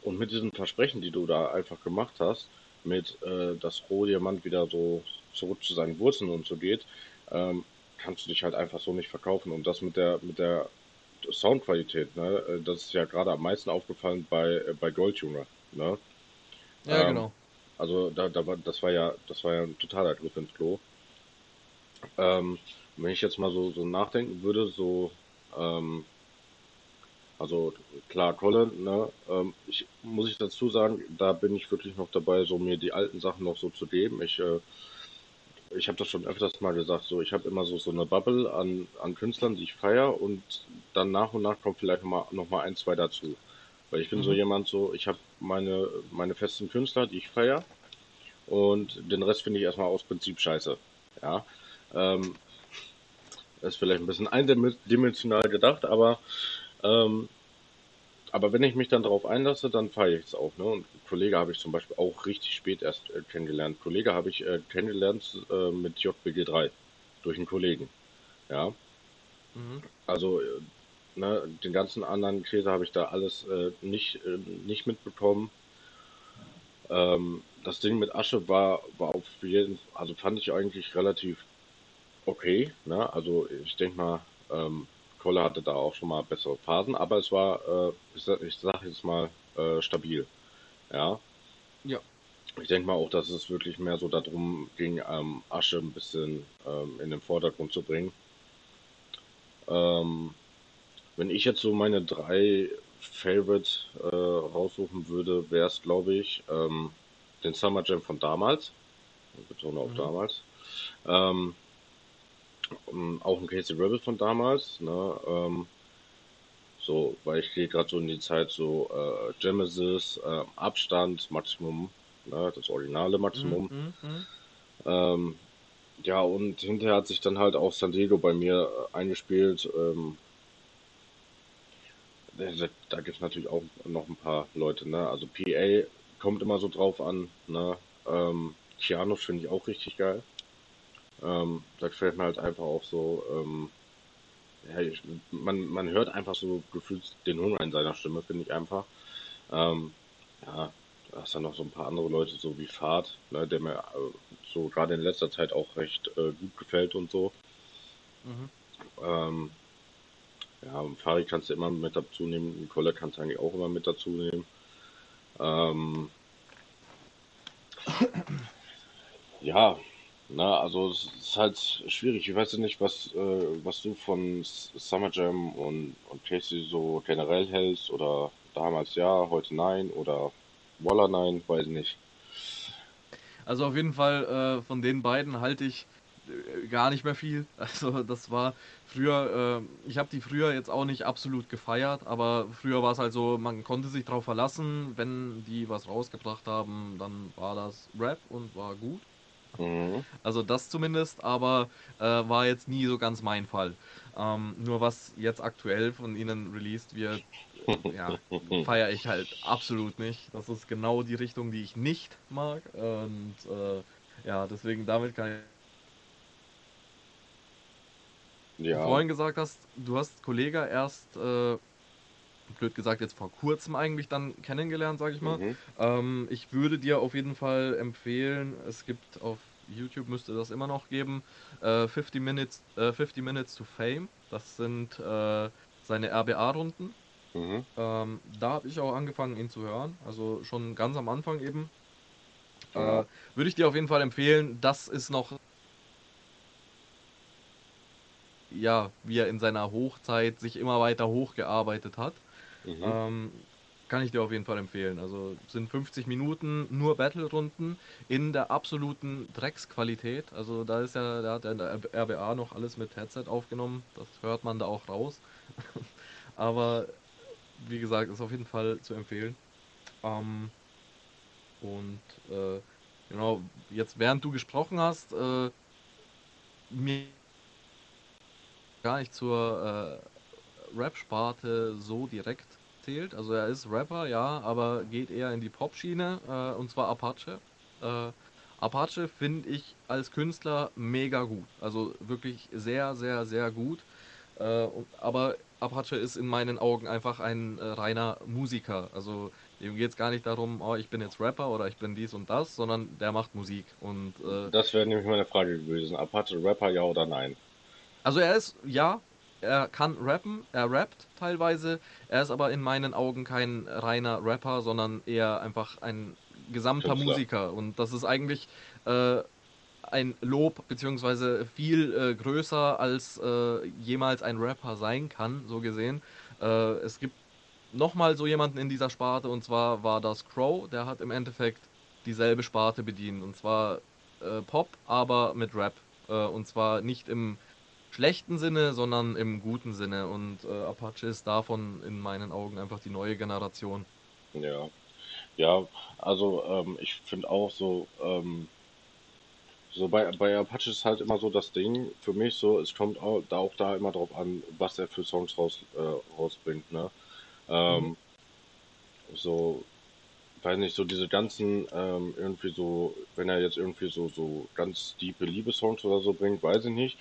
und mit diesen Versprechen, die du da einfach gemacht hast, mit äh, dass Rohdiamant wieder so zurück zu seinen Wurzeln und so geht, ähm, kannst du dich halt einfach so nicht verkaufen. Und das mit der mit der Soundqualität, ne, äh, das ist ja gerade am meisten aufgefallen bei äh, bei Goldtuner, ne? Ja, ähm, genau. Also da, da war das war ja das war ja ein totaler Griff ins Klo. Ähm, wenn ich jetzt mal so, so nachdenken würde, so, ähm, also klar, Colin, ne, ähm, ich muss ich dazu sagen, da bin ich wirklich noch dabei, so mir die alten Sachen noch so zu geben. Ich, äh, ich habe das schon öfters mal gesagt, so ich habe immer so so eine Bubble an, an Künstlern, die ich feiere und dann nach und nach kommt vielleicht noch mal, noch mal ein, zwei dazu. Weil ich bin mhm. so jemand, so ich habe meine meine festen Künstler, die ich feiere und den Rest finde ich erstmal aus Prinzip scheiße. Ja. Ähm, ist vielleicht ein bisschen eindimensional gedacht, aber ähm, aber wenn ich mich dann darauf einlasse, dann feiere ich es auch. Ne? Und Kollege habe ich zum Beispiel auch richtig spät erst äh, kennengelernt. Kollege habe ich äh, kennengelernt äh, mit JBG 3 durch einen Kollegen. Ja. Mhm. Also äh, ne, den ganzen anderen Käse habe ich da alles äh, nicht, äh, nicht mitbekommen. Ähm, das Ding mit Asche war, war auf jeden also fand ich eigentlich relativ okay. Ne? Also ich denke mal, ähm, Kolle hatte da auch schon mal bessere Phasen, aber es war, äh, ich, sag, ich sag jetzt mal, äh, stabil. Ja. Ja. Ich denke mal auch, dass es wirklich mehr so darum ging, ähm, Asche ein bisschen ähm, in den Vordergrund zu bringen. Ähm, wenn ich jetzt so meine drei Favorite äh, raussuchen würde, wäre es, glaube ich, ähm, den Summer Jam von damals. Betone auf mhm. damals. Ähm, auch ein Casey Rebel von damals, ne? Ähm, so, weil ich gehe gerade so in die Zeit so äh, Genesis, äh, Abstand, Maximum, ne? das originale Maximum. Mhm, mhm, mhm. Ähm, ja, und hinterher hat sich dann halt auch San Diego bei mir äh, eingespielt. Ähm, da gibt es natürlich auch noch ein paar Leute, ne? Also PA kommt immer so drauf an, ne? Ähm, Keanu finde ich auch richtig geil. Ähm, da gefällt mir halt einfach auch so, ähm, ja, ich, man, man hört einfach so gefühlt den Hunger in seiner Stimme, finde ich einfach. Ähm, ja, da hast dann noch so ein paar andere Leute, so wie Fahrt, ne, der mir äh, so gerade in letzter Zeit auch recht äh, gut gefällt und so. Mhm. Ähm, ja, Fari kannst du immer mit dazu nehmen, Nicole kannst du eigentlich auch immer mit dazu nehmen. Ähm, ja, na, also es ist halt schwierig. Ich weiß ja nicht, was, äh, was du von Summer Jam und, und Casey so generell hältst oder damals ja, heute nein oder Walla nein, weiß nicht. Also auf jeden Fall äh, von den beiden halte ich äh, gar nicht mehr viel. Also das war früher, äh, ich habe die früher jetzt auch nicht absolut gefeiert, aber früher war es halt so, man konnte sich drauf verlassen, wenn die was rausgebracht haben, dann war das Rap und war gut. Mhm. Also das zumindest, aber äh, war jetzt nie so ganz mein Fall. Ähm, nur was jetzt aktuell von ihnen released wird, äh, ja, feiere ich halt absolut nicht. Das ist genau die Richtung, die ich nicht mag. Und äh, ja, deswegen damit kann ich. Du Ja, vorhin gesagt hast, du hast Kollega erst, äh, blöd gesagt, jetzt vor kurzem eigentlich dann kennengelernt, sage ich mal. mhm. Ähm, ich würde dir auf jeden Fall empfehlen, es gibt auf YouTube müsste das immer noch geben, äh, 50 Minutes, äh, 50 Minutes to Fame. Das sind äh, seine RBA-Runden. Mhm. Ähm, da habe ich auch angefangen, ihn zu hören. Also schon ganz am Anfang eben. Ja. Äh, würde ich dir auf jeden Fall empfehlen. Das ist noch, ja, wie er in seiner Hochzeit sich immer weiter hochgearbeitet hat. Mhm. Ähm, kann ich dir auf jeden Fall empfehlen. Also sind 50 Minuten nur Battle-Runden in der absoluten Drecksqualität. Also da ist ja, da hat ja der RBA noch alles mit Headset aufgenommen. Das hört man da auch raus. Aber wie gesagt, ist auf jeden Fall zu empfehlen. Ähm, und äh, genau, jetzt während du gesprochen hast, äh, mir gar nicht zur äh, Rap-Sparte so direkt zählt. Also er ist Rapper, ja, aber geht eher in die Pop-Schiene, äh, und zwar Apache. Äh, Apache finde ich als Künstler mega gut. Also wirklich sehr, sehr, sehr gut. Äh, aber Apache ist in meinen Augen einfach ein äh, reiner Musiker. Also dem geht es gar nicht darum, oh, ich bin jetzt Rapper oder ich bin dies und das, sondern der macht Musik. Und äh, Das wäre nämlich meine Frage gewesen. Apache Rapper, ja oder nein? Also er ist, ja, er kann rappen, er rappt teilweise, er ist aber in meinen Augen kein reiner Rapper, sondern eher einfach ein gesamter Künstler. Musiker. Und das ist eigentlich äh, ein Lob, beziehungsweise viel äh, größer, als äh, jemals ein Rapper sein kann, so gesehen. Äh, es gibt nochmal so jemanden in dieser Sparte, und zwar war das Crow, der hat im Endeffekt dieselbe Sparte bedient, und zwar äh, Pop, aber mit Rap. Äh, und zwar nicht im schlechten Sinne, sondern im guten Sinne. Und äh, Apache ist davon in meinen Augen einfach die neue Generation. Ja. Ja, also ähm, ich finde auch so, ähm, so bei, bei Apache ist halt immer so das Ding für mich so, es kommt auch da, auch da immer drauf an, was er für Songs raus, äh, rausbringt, ne? Mhm. Ähm, so, weiß nicht, so diese ganzen, ähm, irgendwie so, wenn er jetzt irgendwie so, so ganz tiefe Liebessongs oder so bringt, weiß ich nicht.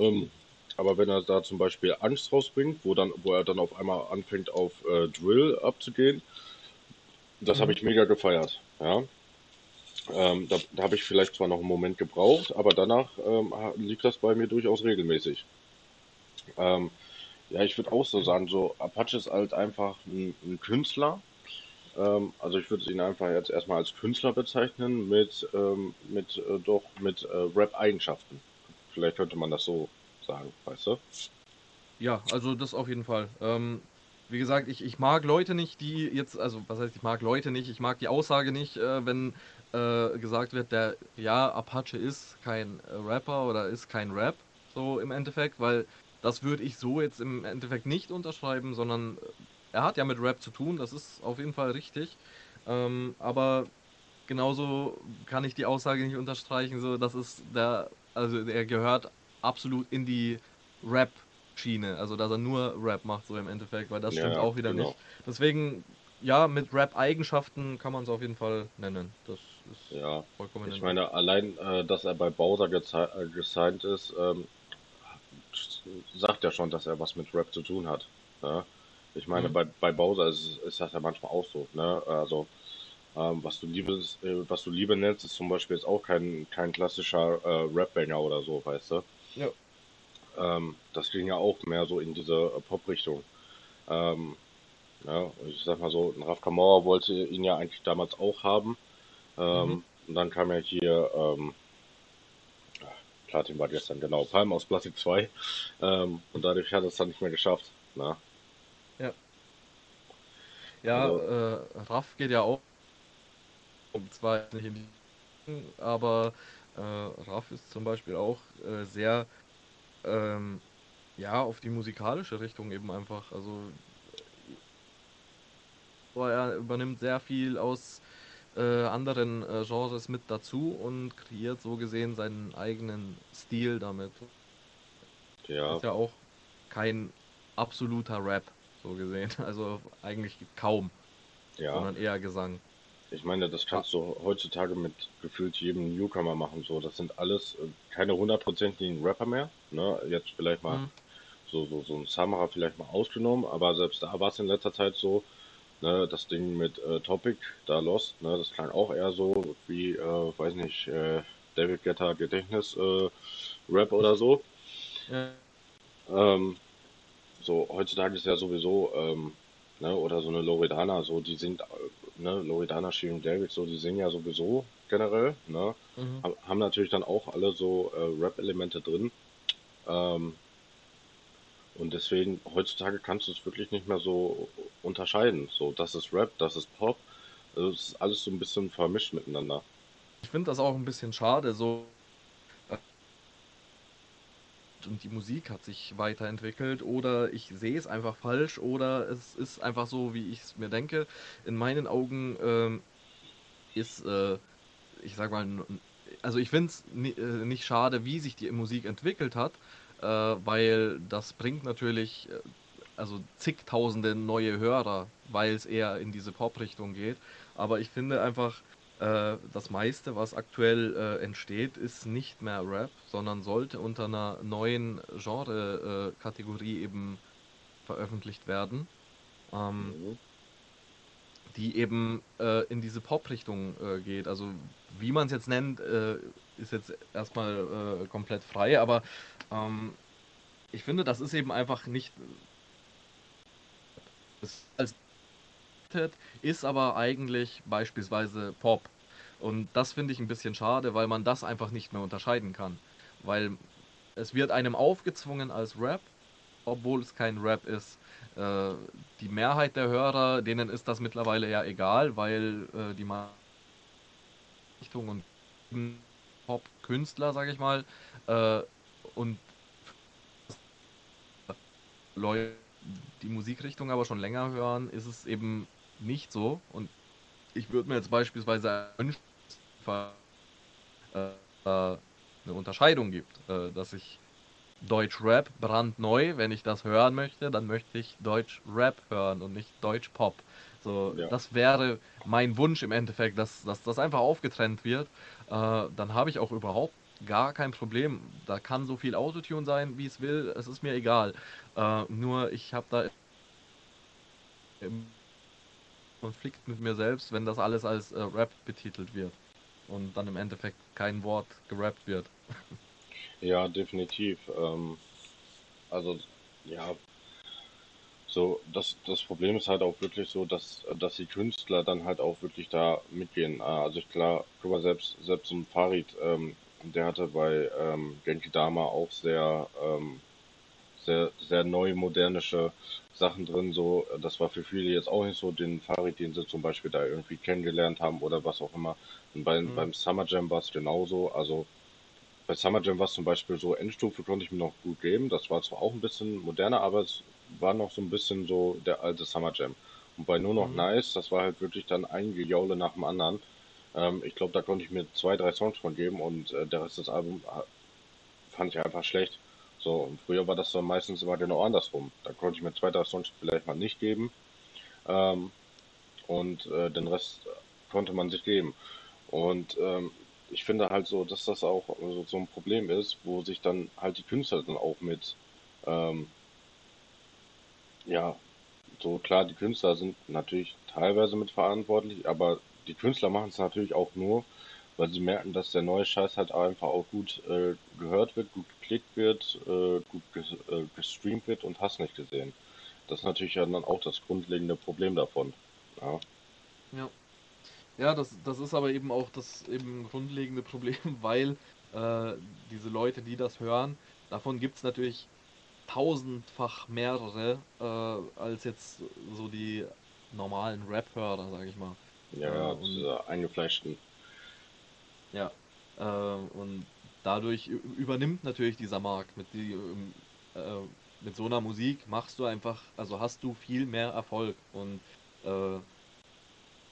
Ähm, aber wenn er da zum Beispiel Angst rausbringt, wo dann, wo er dann auf einmal anfängt auf äh, Drill abzugehen, das habe Mhm. ich mega gefeiert, ja. Ähm, da da habe ich vielleicht zwar noch einen Moment gebraucht, aber danach ähm, lief das bei mir durchaus regelmäßig. Ähm, ja, ich würde auch so sagen, so Apache ist halt einfach ein, ein Künstler. Ähm, also ich würde ihn einfach jetzt erstmal als Künstler bezeichnen mit, ähm, mit äh, doch mit äh, Rap-Eigenschaften. Vielleicht könnte man das so sagen, weißt du? Ja, also das auf jeden Fall. Ähm, wie gesagt, ich, ich mag Leute nicht, die jetzt, also was heißt, ich mag Leute nicht, ich mag die Aussage nicht, äh, wenn äh, gesagt wird, der, ja, Apache ist kein äh, Rapper oder ist kein Rap, so im Endeffekt, weil das würde ich so jetzt im Endeffekt nicht unterschreiben, sondern äh, er hat ja mit Rap zu tun, das ist auf jeden Fall richtig. Ähm, aber genauso kann ich die Aussage nicht unterstreichen, so, das ist der, also er gehört absolut in die Rap-Schiene, also dass er nur Rap macht, so im Endeffekt, weil das Ja, stimmt auch wieder genau. nicht. Deswegen, ja, mit Rap-Eigenschaften kann man es auf jeden Fall nennen. Das ist Ja, vollkommen ich meine, allein, äh, dass er bei Bowser äh, gesigned ist, ähm, sagt ja schon, dass er was mit Rap zu tun hat. Ja? Ich meine, Mhm. bei, bei Bowser ist, ist das ja manchmal auch so, ne? Also, ähm, was du Liebes, äh, was du Liebe nennst, ist zum Beispiel jetzt auch kein, kein klassischer äh, Rap-Banger oder so, weißt du? Ja. Ähm, das ging ja auch mehr so in diese äh, Pop-Richtung. Ähm, ja, ich sag mal so, Raf Kamora wollte ihn ja eigentlich damals auch haben. Mhm. Ähm, und dann kam ja hier, ähm, Platin war gestern, genau, Palm aus Plastik 2. Ähm, und dadurch hat er es dann nicht mehr geschafft. Na? Ja. Ja, Also, äh, Raff geht ja auch, um zwar nicht in die, aber äh, Raff ist zum Beispiel auch äh, sehr ähm, ja auf die musikalische Richtung eben einfach. Also aber er übernimmt sehr viel aus äh, anderen äh, Genres mit dazu und kreiert so gesehen seinen eigenen Stil damit. ja, Ist ja auch kein absoluter Rap, so gesehen. Also eigentlich kaum, ja. sondern eher Gesang. Ich meine, das kannst du heutzutage mit gefühlt jedem Newcomer machen. So, das sind alles äh, keine hundertprozentigen Rapper mehr. Ne? Jetzt vielleicht mal hm, so, so, so ein Samara vielleicht mal ausgenommen, aber selbst da war es in letzter Zeit so, ne, das Ding mit äh, Topic, da Lost, ne, das klang auch eher so wie, äh, weiß nicht, äh, David Guetta Gedächtnis äh, Rap oder so. ja, Ähm, so, heutzutage ist ja sowieso, ähm, ne, oder so eine Loredana, so, die singt, äh, ne, Loredana, Shirin David, so, die singen ja sowieso generell, ne, mhm. ha- haben natürlich dann auch alle so äh, Rap-Elemente drin. Ähm, und deswegen, heutzutage kannst du es wirklich nicht mehr so unterscheiden. So, das ist Rap, das ist Pop. Also, es ist alles so ein bisschen vermischt miteinander. Ich finde das auch ein bisschen schade, so und die Musik hat sich weiterentwickelt oder ich sehe es einfach falsch oder es ist einfach so, wie ich es mir denke. In meinen Augen ähm, ist, äh, ich sag mal, also ich finde es äh, nicht schade, wie sich die Musik entwickelt hat, äh, weil das bringt natürlich äh, also zigtausende neue Hörer, weil es eher in diese Pop-Richtung geht. Aber ich finde einfach, äh, das meiste, was aktuell äh, entsteht, ist nicht mehr Rap, sondern sollte unter einer neuen Genre-Kategorie eben veröffentlicht werden. Ähm, Mhm. die eben äh, in diese Pop-Richtung äh, geht. Also wie man es jetzt nennt, äh, ist jetzt erstmal äh, komplett frei, aber ähm, ich finde, das ist eben einfach nicht es als ist aber eigentlich beispielsweise Pop. Und das finde ich ein bisschen schade, weil man das einfach nicht mehr unterscheiden kann. Weil es wird einem aufgezwungen als Rap, obwohl es kein Rap ist. Äh, die Mehrheit der Hörer, denen ist das mittlerweile ja egal, weil äh, die Richtung und Pop-Künstler, sage ich mal, äh, und Leute, die Musikrichtung aber schon länger hören, ist es eben nicht so. Und ich würde mir jetzt beispielsweise wünschen, äh, äh, eine Unterscheidung gibt, äh, dass ich Deutsch Rap brandneu, wenn ich das hören möchte, dann möchte ich Deutsch Rap hören und nicht Deutsch Pop. So, Ja, das wäre mein Wunsch im Endeffekt, dass, dass das einfach aufgetrennt wird. Äh, dann habe ich auch überhaupt gar kein Problem. Da kann so viel Autotune sein, wie es will. Es ist mir egal. Äh, nur ich habe da im Konflikt mit mir selbst, wenn das alles als äh, Rap betitelt wird und dann im Endeffekt kein Wort gerappt wird. ja, definitiv. Ähm, also, ja, so, das, das Problem ist halt auch wirklich so, dass, dass die Künstler dann halt auch wirklich da mitgehen. Ah, Also ich klar, guck mal, selbst, selbst so ein Farid, ähm, der hatte bei ähm, Genki Dama auch sehr, ähm, sehr, sehr neu modernische Sachen drin. So, das war für viele jetzt auch nicht so den Farid, den sie zum Beispiel da irgendwie kennengelernt haben oder was auch immer. Und beim, Mhm. beim Summer Jam war es genauso. Also bei Summer Jam war es zum Beispiel so, Endstufe konnte ich mir noch gut geben. Das war zwar auch ein bisschen moderner, aber es war noch so ein bisschen so der alte Summer Jam. Und bei Nur noch Mhm. Nice, das war halt wirklich dann ein Gejaule nach dem anderen. Ähm, ich glaube, da konnte ich mir zwei, drei Songs von geben und äh, der Rest des Albums äh, fand ich einfach schlecht. So, und früher war das dann meistens immer genau andersrum. Da konnte ich mir zwei, Songs vielleicht mal nicht geben ähm, und äh, den Rest konnte man sich geben. Und ähm, ich finde halt so, dass das auch so, so ein Problem ist, wo sich dann halt die Künstler dann auch mit, ähm, ja, so klar, die Künstler sind natürlich teilweise mitverantwortlich, aber die Künstler machen es natürlich auch nur, weil sie merken, dass der neue Scheiß halt einfach auch gut äh, gehört wird, gut geklickt wird, äh, gut ges äh, gestreamt wird und hast nicht gesehen. Das ist natürlich dann auch das grundlegende Problem davon. Ja. Ja. Ja, das, das ist aber eben auch das eben grundlegende Problem, weil äh, diese Leute, die das hören, davon gibt es natürlich tausendfach mehrere äh, als jetzt so die normalen Rap-Hörer, sag ich mal. Ja, und diese eingefleischten. ja, und dadurch übernimmt natürlich dieser Markt mit die, ähm, äh, mit so einer Musik machst du einfach, also hast du viel mehr Erfolg und äh,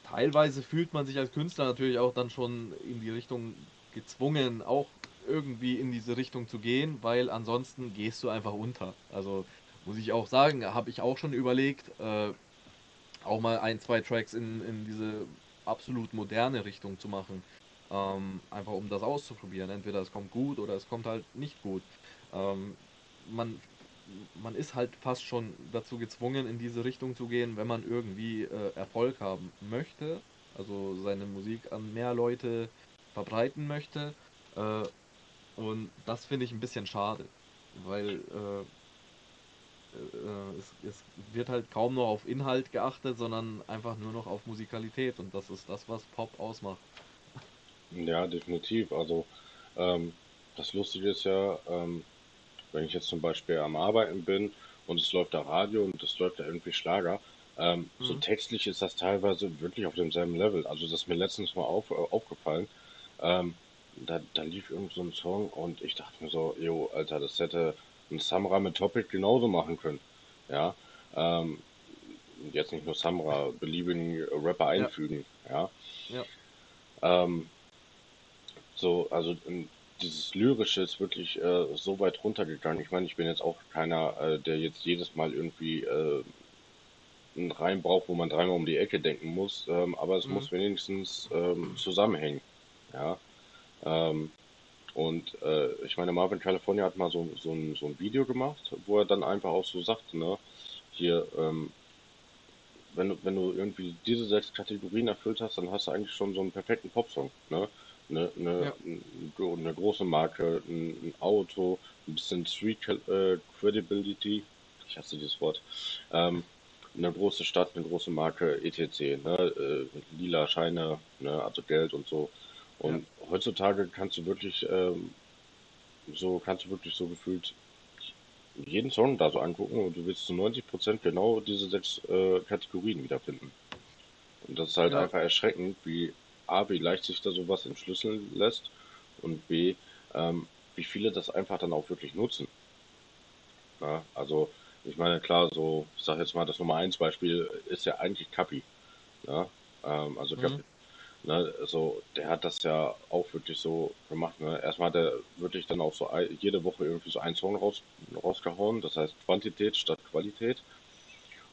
teilweise fühlt man sich als Künstler natürlich auch dann schon in die Richtung gezwungen, auch irgendwie in diese Richtung zu gehen, weil ansonsten gehst du einfach unter. Also muss ich auch sagen, habe ich auch schon überlegt, äh, auch mal ein, zwei Tracks in, in diese absolut moderne Richtung zu machen. Ähm, einfach um das auszuprobieren. Entweder es kommt gut oder es kommt halt nicht gut. Ähm, man, man ist halt fast schon dazu gezwungen, in diese Richtung zu gehen, wenn man irgendwie äh, Erfolg haben möchte, also seine Musik an mehr Leute verbreiten möchte. Äh, und das finde ich ein bisschen schade, weil äh, äh, es, es wird halt kaum noch auf Inhalt geachtet, sondern einfach nur noch auf Musikalität und das ist das, was Pop ausmacht. Ja, definitiv. Also, ähm, das Lustige ist ja, ähm, wenn ich jetzt zum Beispiel am Arbeiten bin und es läuft da Radio und es läuft da irgendwie Schlager, ähm, so Mhm. textlich ist das teilweise wirklich auf demselben Level. Also das ist mir letztens mal auf, äh, aufgefallen. Ähm, da, da lief irgend so ein Song und ich dachte mir so, jo, Alter, das hätte ein Samra mit Topic genauso machen können. Ja, ähm, jetzt nicht nur Samra, beliebigen Rapper Ja, einfügen. Ja, ja, ähm, so, also ähm, dieses Lyrische ist wirklich äh, so weit runtergegangen. Ich meine, ich bin jetzt auch keiner, äh, der jetzt jedes Mal irgendwie äh, einen Reim braucht, wo man dreimal um die Ecke denken muss, ähm, aber es mhm. muss wenigstens ähm, zusammenhängen. Ja. Ähm, und äh, ich meine, Marvin California hat mal so, so, ein, so ein Video gemacht, wo er dann einfach auch so sagt, ne, hier, ähm, wenn du, wenn du irgendwie diese sechs Kategorien erfüllt hast, dann hast du eigentlich schon so einen perfekten Popsong, ne? Eine, eine, Ja, eine große Marke, ein, ein Auto, ein bisschen Street äh, Credibility, ich hasse dieses Wort, ähm, eine große Stadt, eine große Marke, etc., ne? Äh, lila Scheine, ne? Also Geld und so. ja, Und heutzutage kannst du wirklich, ähm, so kannst du wirklich so gefühlt jeden Song da so angucken und du wirst zu 90% genau diese sechs äh, Kategorien wiederfinden. Und das ist halt ja, einfach erschreckend, wie A, wie leicht sich da sowas entschlüsseln lässt und B, ähm, wie viele das einfach dann auch wirklich nutzen. Ja, also, ich meine, klar, so, ich sag jetzt mal, das Nummer eins Beispiel ist ja eigentlich Kapi. Ja, ähm, also mhm. Kapi, ne, so, der hat das ja auch wirklich so gemacht. Ne? Erstmal hat er wirklich dann auch so jede Woche irgendwie so einen Song raus, rausgehauen, das heißt Quantität statt Qualität.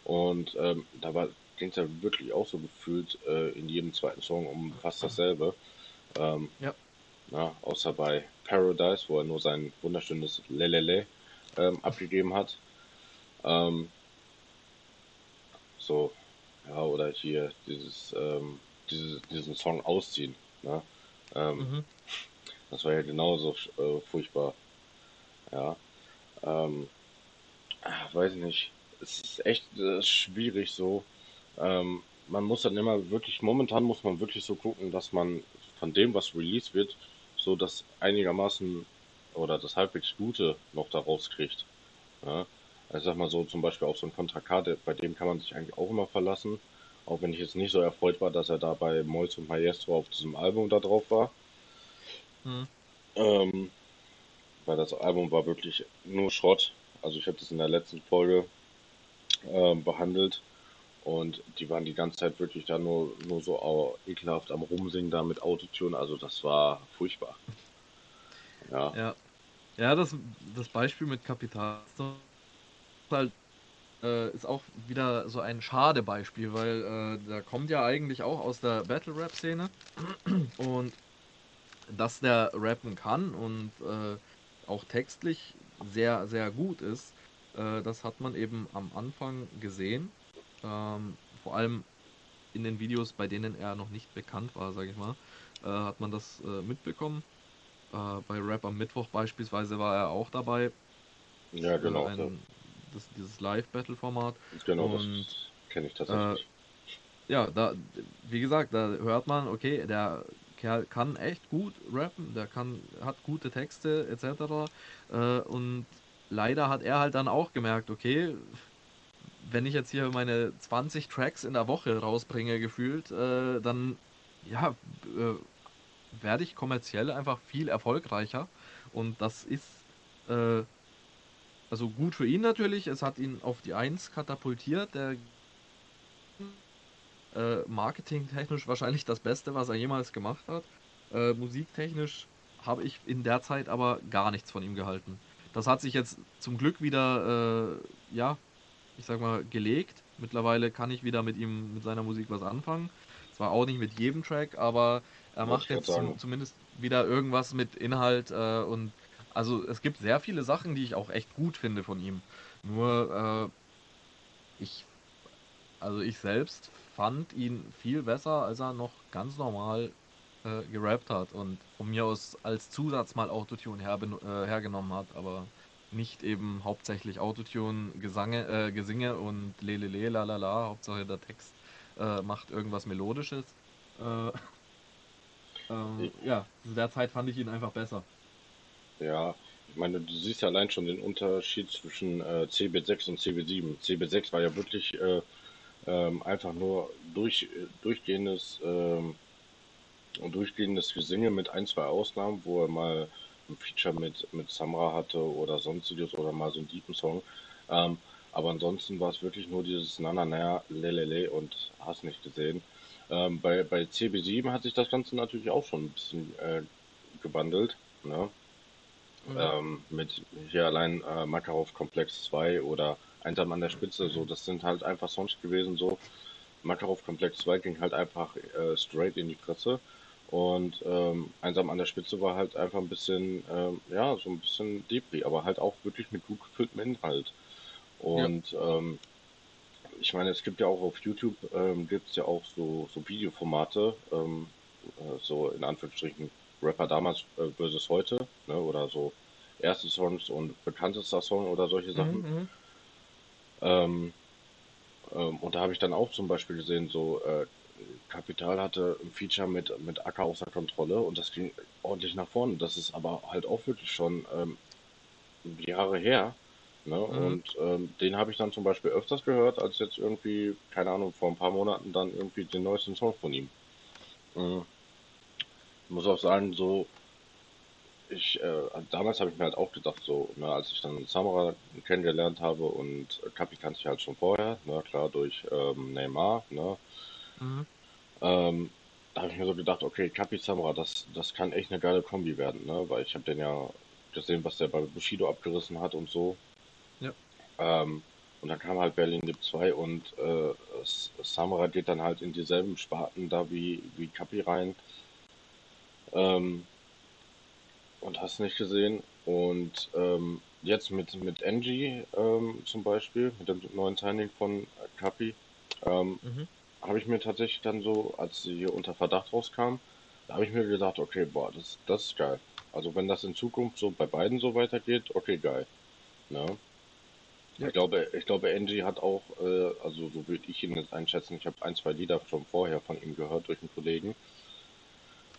Und ähm, da war ging es ja wirklich auch so gefühlt äh, in jedem zweiten Song um fast dasselbe. Ähm, ja, na, außer bei Paradise, wo er nur sein wunderschönes Lelele ähm, abgegeben hat. Ähm, so, ja, oder hier dieses, ähm, dieses, diesen Song ausziehen. Ne? Ähm, mhm. das war ja genauso äh, furchtbar. Ja, ähm, ah, weiß nicht. Es ist echt äh, schwierig so. Ähm, man muss dann immer wirklich, momentan muss man wirklich so gucken, dass man von dem, was released wird, so das einigermaßen oder das halbwegs Gute noch daraus kriegt. Ja? Also ich sag mal so, zum Beispiel auf so einen Contra K, bei dem kann man sich eigentlich auch immer verlassen. Auch wenn ich jetzt nicht so erfreut war, dass er da bei Mois und Maestro auf diesem Album da drauf war. Mhm. Ähm, weil das Album war wirklich nur Schrott. Also ich habe das in der letzten Folge ähm, behandelt und die waren die ganze Zeit wirklich da nur, nur so ekelhaft am Rumsingen da mit Autotune. Also das war furchtbar. Ja, ja. Ja, das, das Beispiel mit Kapital ist halt, äh, ist auch wieder so ein schade Beispiel, weil äh, der kommt ja eigentlich auch aus der Battle-Rap-Szene und dass der rappen kann und äh, auch textlich sehr, sehr gut ist, äh, das hat man eben am Anfang gesehen. Ähm, vor allem in den Videos, bei denen er noch nicht bekannt war, sage ich mal, äh, hat man das äh, mitbekommen. Äh, bei Rap am Mittwoch beispielsweise war er auch dabei. Ja, genau. Ein, ja. Das, dieses Live-Battle-Format. Genau, Und, das kenne ich tatsächlich. Äh, ja, da, wie gesagt, da hört man, okay, der Kerl kann echt gut rappen, der kann, hat gute Texte etc. Äh, und leider hat er halt dann auch gemerkt, okay, wenn ich jetzt hier meine 20 Tracks in der Woche rausbringe, gefühlt, äh, dann ja, äh, werde ich kommerziell einfach viel erfolgreicher. Und das ist äh, also gut für ihn natürlich. Es hat ihn auf die 1 katapultiert. Der äh, marketingtechnisch wahrscheinlich das Beste, was er jemals gemacht hat. Äh, musiktechnisch habe ich in der Zeit aber gar nichts von ihm gehalten. Das hat sich jetzt zum Glück wieder, äh, ja, ich sag mal, gelegt. Mittlerweile kann ich wieder mit ihm, mit seiner Musik was anfangen. Zwar auch nicht mit jedem Track, aber er macht jetzt zum, zumindest wieder irgendwas mit Inhalt äh, und also es gibt sehr viele Sachen, die ich auch echt gut finde von ihm. Nur äh, ich, also ich selbst fand ihn viel besser, als er noch ganz normal äh, gerappt hat und von mir aus als Zusatz mal Autotune her, äh, hergenommen hat, aber nicht eben hauptsächlich Autotune, Gesange, äh, Gesinge und lelele, lalala, Hauptsache der Text äh, macht irgendwas Melodisches. Äh, äh, ja, zu der Zeit fand ich ihn einfach besser. Ja, ich meine, du siehst ja allein schon den Unterschied zwischen äh, CB6 und CB7. CB6 war ja wirklich äh, ähm, einfach nur durch, durchgehendes, ähm, durchgehendes Gesinge mit ein, zwei Ausnahmen, wo er mal ein Feature mit, mit Samra hatte oder sonstiges oder mal so einen deepen Song. Ähm, aber ansonsten war es wirklich nur dieses Nana, naja, lelele und hast nicht gesehen. Ähm, bei, bei CB7 hat sich das Ganze natürlich auch schon ein bisschen äh, gewandelt. Ne? Mhm. Ähm, mit hier allein äh, Makarov Komplex 2 oder Einsam an der Spitze, so, das sind halt einfach Songs gewesen, so. Makarov Komplex 2 ging halt einfach äh, straight in die Fresse. Und ähm, einsam an der Spitze war halt einfach ein bisschen, ähm, ja, so ein bisschen Depri, aber halt auch wirklich mit gut gefülltem Inhalt. Und ja. ähm, ich meine, es gibt ja auch auf YouTube, ähm, gibt es ja auch so, so Videoformate, ähm, äh, so in Anführungsstrichen Rapper damals äh, versus heute, ne, oder so erste Songs und bekanntester Song oder solche mhm, Sachen. Mhm, ähm, ähm, und da habe ich dann auch zum Beispiel gesehen, so äh, Kapital hatte ein Feature mit, mit Acker außer Kontrolle und das ging ordentlich nach vorne. Das ist aber halt auch wirklich schon ähm, Jahre her. Ne? Mhm. Und ähm, den habe ich dann zum Beispiel öfters gehört, als jetzt irgendwie, keine Ahnung, vor ein paar Monaten dann irgendwie den neuesten Song von ihm. Mhm. Ich muss auch sagen, so, ich, äh, damals habe ich mir halt auch gedacht, so, ne, als ich dann Samara kennengelernt habe und Kapi kannte ich halt schon vorher, ne, klar, durch ähm, Neymar, ne, Mhm. Ähm, da habe ich mir so gedacht, okay, Kapi Samura, das, das kann echt eine geile Kombi werden, ne? Weil ich habe den ja gesehen, was der bei Bushido abgerissen hat und so. Ja. Ähm, und dann kam halt Berlin Lip 2 und äh, Samura geht dann halt in dieselben Sparten da wie, wie Kapi rein. Ähm, und hast nicht gesehen. Und ähm, jetzt mit, mit Angie ähm, zum Beispiel, mit dem neuen Signing von Kapi, ähm, mhm habe ich mir tatsächlich dann so, als sie hier unter Verdacht rauskam, da habe ich mir gedacht, okay, boah, das, das ist geil. Also wenn das in Zukunft so bei beiden so weitergeht, okay, geil. Ne? Ja. Ich glaube, ich glaube, Angie hat auch, äh, also so würde ich ihn jetzt einschätzen, ich habe ein, zwei Lieder schon vorher von ihm gehört durch einen Kollegen.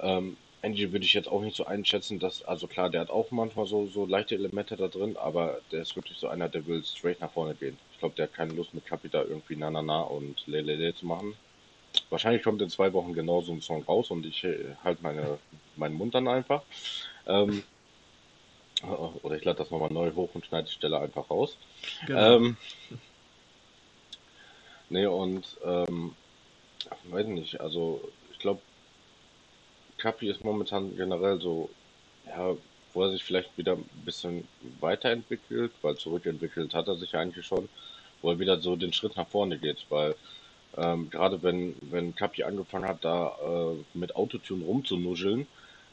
Ähm, Angie würde ich jetzt auch nicht so einschätzen, dass, also klar, der hat auch manchmal so, so leichte Elemente da drin, aber der ist wirklich so einer, der will straight nach vorne gehen. Ich glaube, der hat keine Lust mit Capita irgendwie na na na und lelele zu machen. Wahrscheinlich kommt in zwei Wochen genau so ein Song raus und ich äh, halte meine, meinen Mund dann einfach. Ähm, oder ich lade das nochmal neu hoch und schneide die Stelle einfach raus. Genau. Ähm, nee, und ähm, weiß nicht, also ich glaube, Capi ist momentan generell so, ja, wo er sich vielleicht wieder ein bisschen weiterentwickelt, weil zurückentwickelt hat er sich eigentlich schon, wo er wieder so den Schritt nach vorne geht, weil ähm, gerade wenn, wenn Capi angefangen hat, da äh, mit Autotune rumzunuscheln,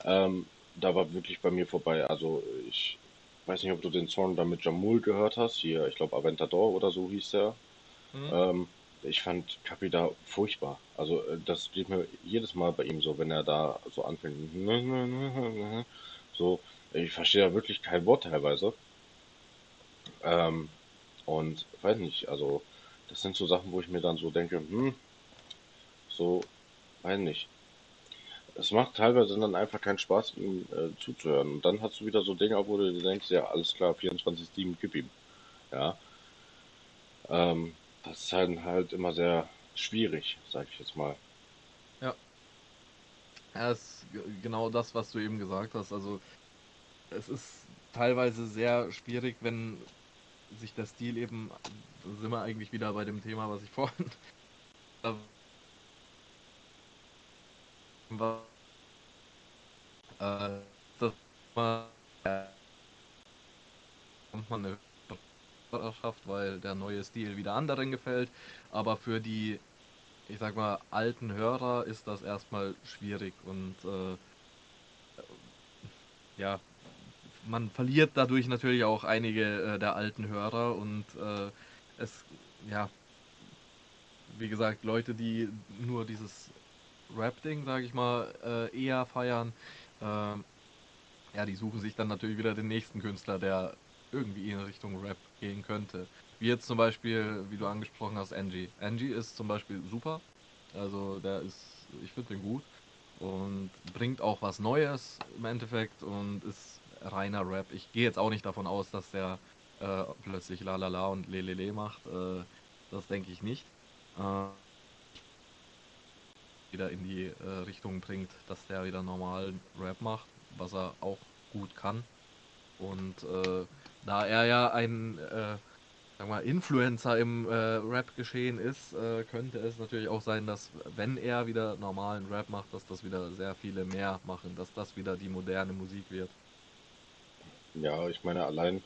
ähm, da war wirklich bei mir vorbei. Also ich weiß nicht, ob du den Song da mit Jamul gehört hast, hier, ich glaube Aventador oder so hieß der. Mhm. Ähm, ich fand Kapi da furchtbar. Also äh, das geht mir jedes Mal bei ihm so, wenn er da so anfängt. So, ich verstehe da wirklich kein Wort teilweise. Ähm, und weiß nicht, also das sind so Sachen, wo ich mir dann so denke, hm, so, weiß nicht. Es macht teilweise dann einfach keinen Spaß, ihm äh, zuzuhören. Und dann hast du wieder so Dinge, wo du dir denkst, ja, alles klar, 24-7, gib ihm. Ja. Ähm, das ist halt, halt immer sehr schwierig, sag ich jetzt mal. Ja. Ja, ist genau das, was du eben gesagt hast. Also es ist teilweise sehr schwierig, wenn sich der Stil eben, da sind wir eigentlich wieder bei dem Thema, was ich vorhin war, äh, war, äh, kommt man eine Hörerschaft, weil der neue Stil wieder anderen gefällt, aber für die, ich sag mal, alten Hörer ist das erstmal schwierig und äh, ja, man verliert dadurch natürlich auch einige äh, der alten Hörer und äh, es, ja, wie gesagt, Leute, die nur dieses Rap-Ding, sage ich mal, äh, eher feiern, ähm, ja, die suchen sich dann natürlich wieder den nächsten Künstler, der irgendwie in Richtung Rap gehen könnte. Wie jetzt zum Beispiel, wie du angesprochen hast, Angie. Angie ist zum Beispiel super. Also der ist, ich finde den gut und bringt auch was Neues im Endeffekt und ist reiner Rap. Ich gehe jetzt auch nicht davon aus, dass der äh, plötzlich La La La und Lelele macht. Äh, das denke ich nicht. Äh, wieder in die äh, Richtung bringt, dass der wieder normalen Rap macht, was er auch gut kann. Und äh, da er ja ein äh, sag mal, Influencer im Rap-Geschehen ist, könnte es natürlich auch sein, dass wenn er wieder normalen Rap macht, dass das wieder sehr viele mehr machen, dass das wieder die moderne Musik wird. Ja, ich meine allein,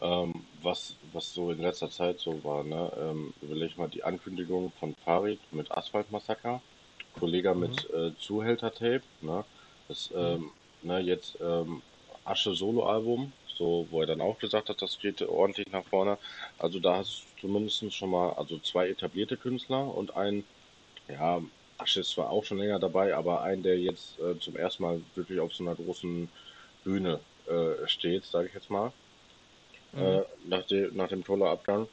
ähm, was, was so in letzter Zeit so war, ne? Ähm, überleg mal die Ankündigung von Farid mit Asphalt-Massaker, Kollege Mhm. mit äh, Zuhälter-Tape, ne? Das, Mhm. ähm, ne, jetzt ähm, Asche Solo-Album, so, wo er dann auch gesagt hat, das geht ordentlich nach vorne. Also da hast du zumindest schon mal, also zwei etablierte Künstler und ein, ja, Asche ist zwar auch schon länger dabei, aber ein, der jetzt äh, zum ersten Mal wirklich auf so einer großen Bühne äh, steht, sage ich jetzt mal, Mhm. äh, nach, de nach dem Toller-Abgang,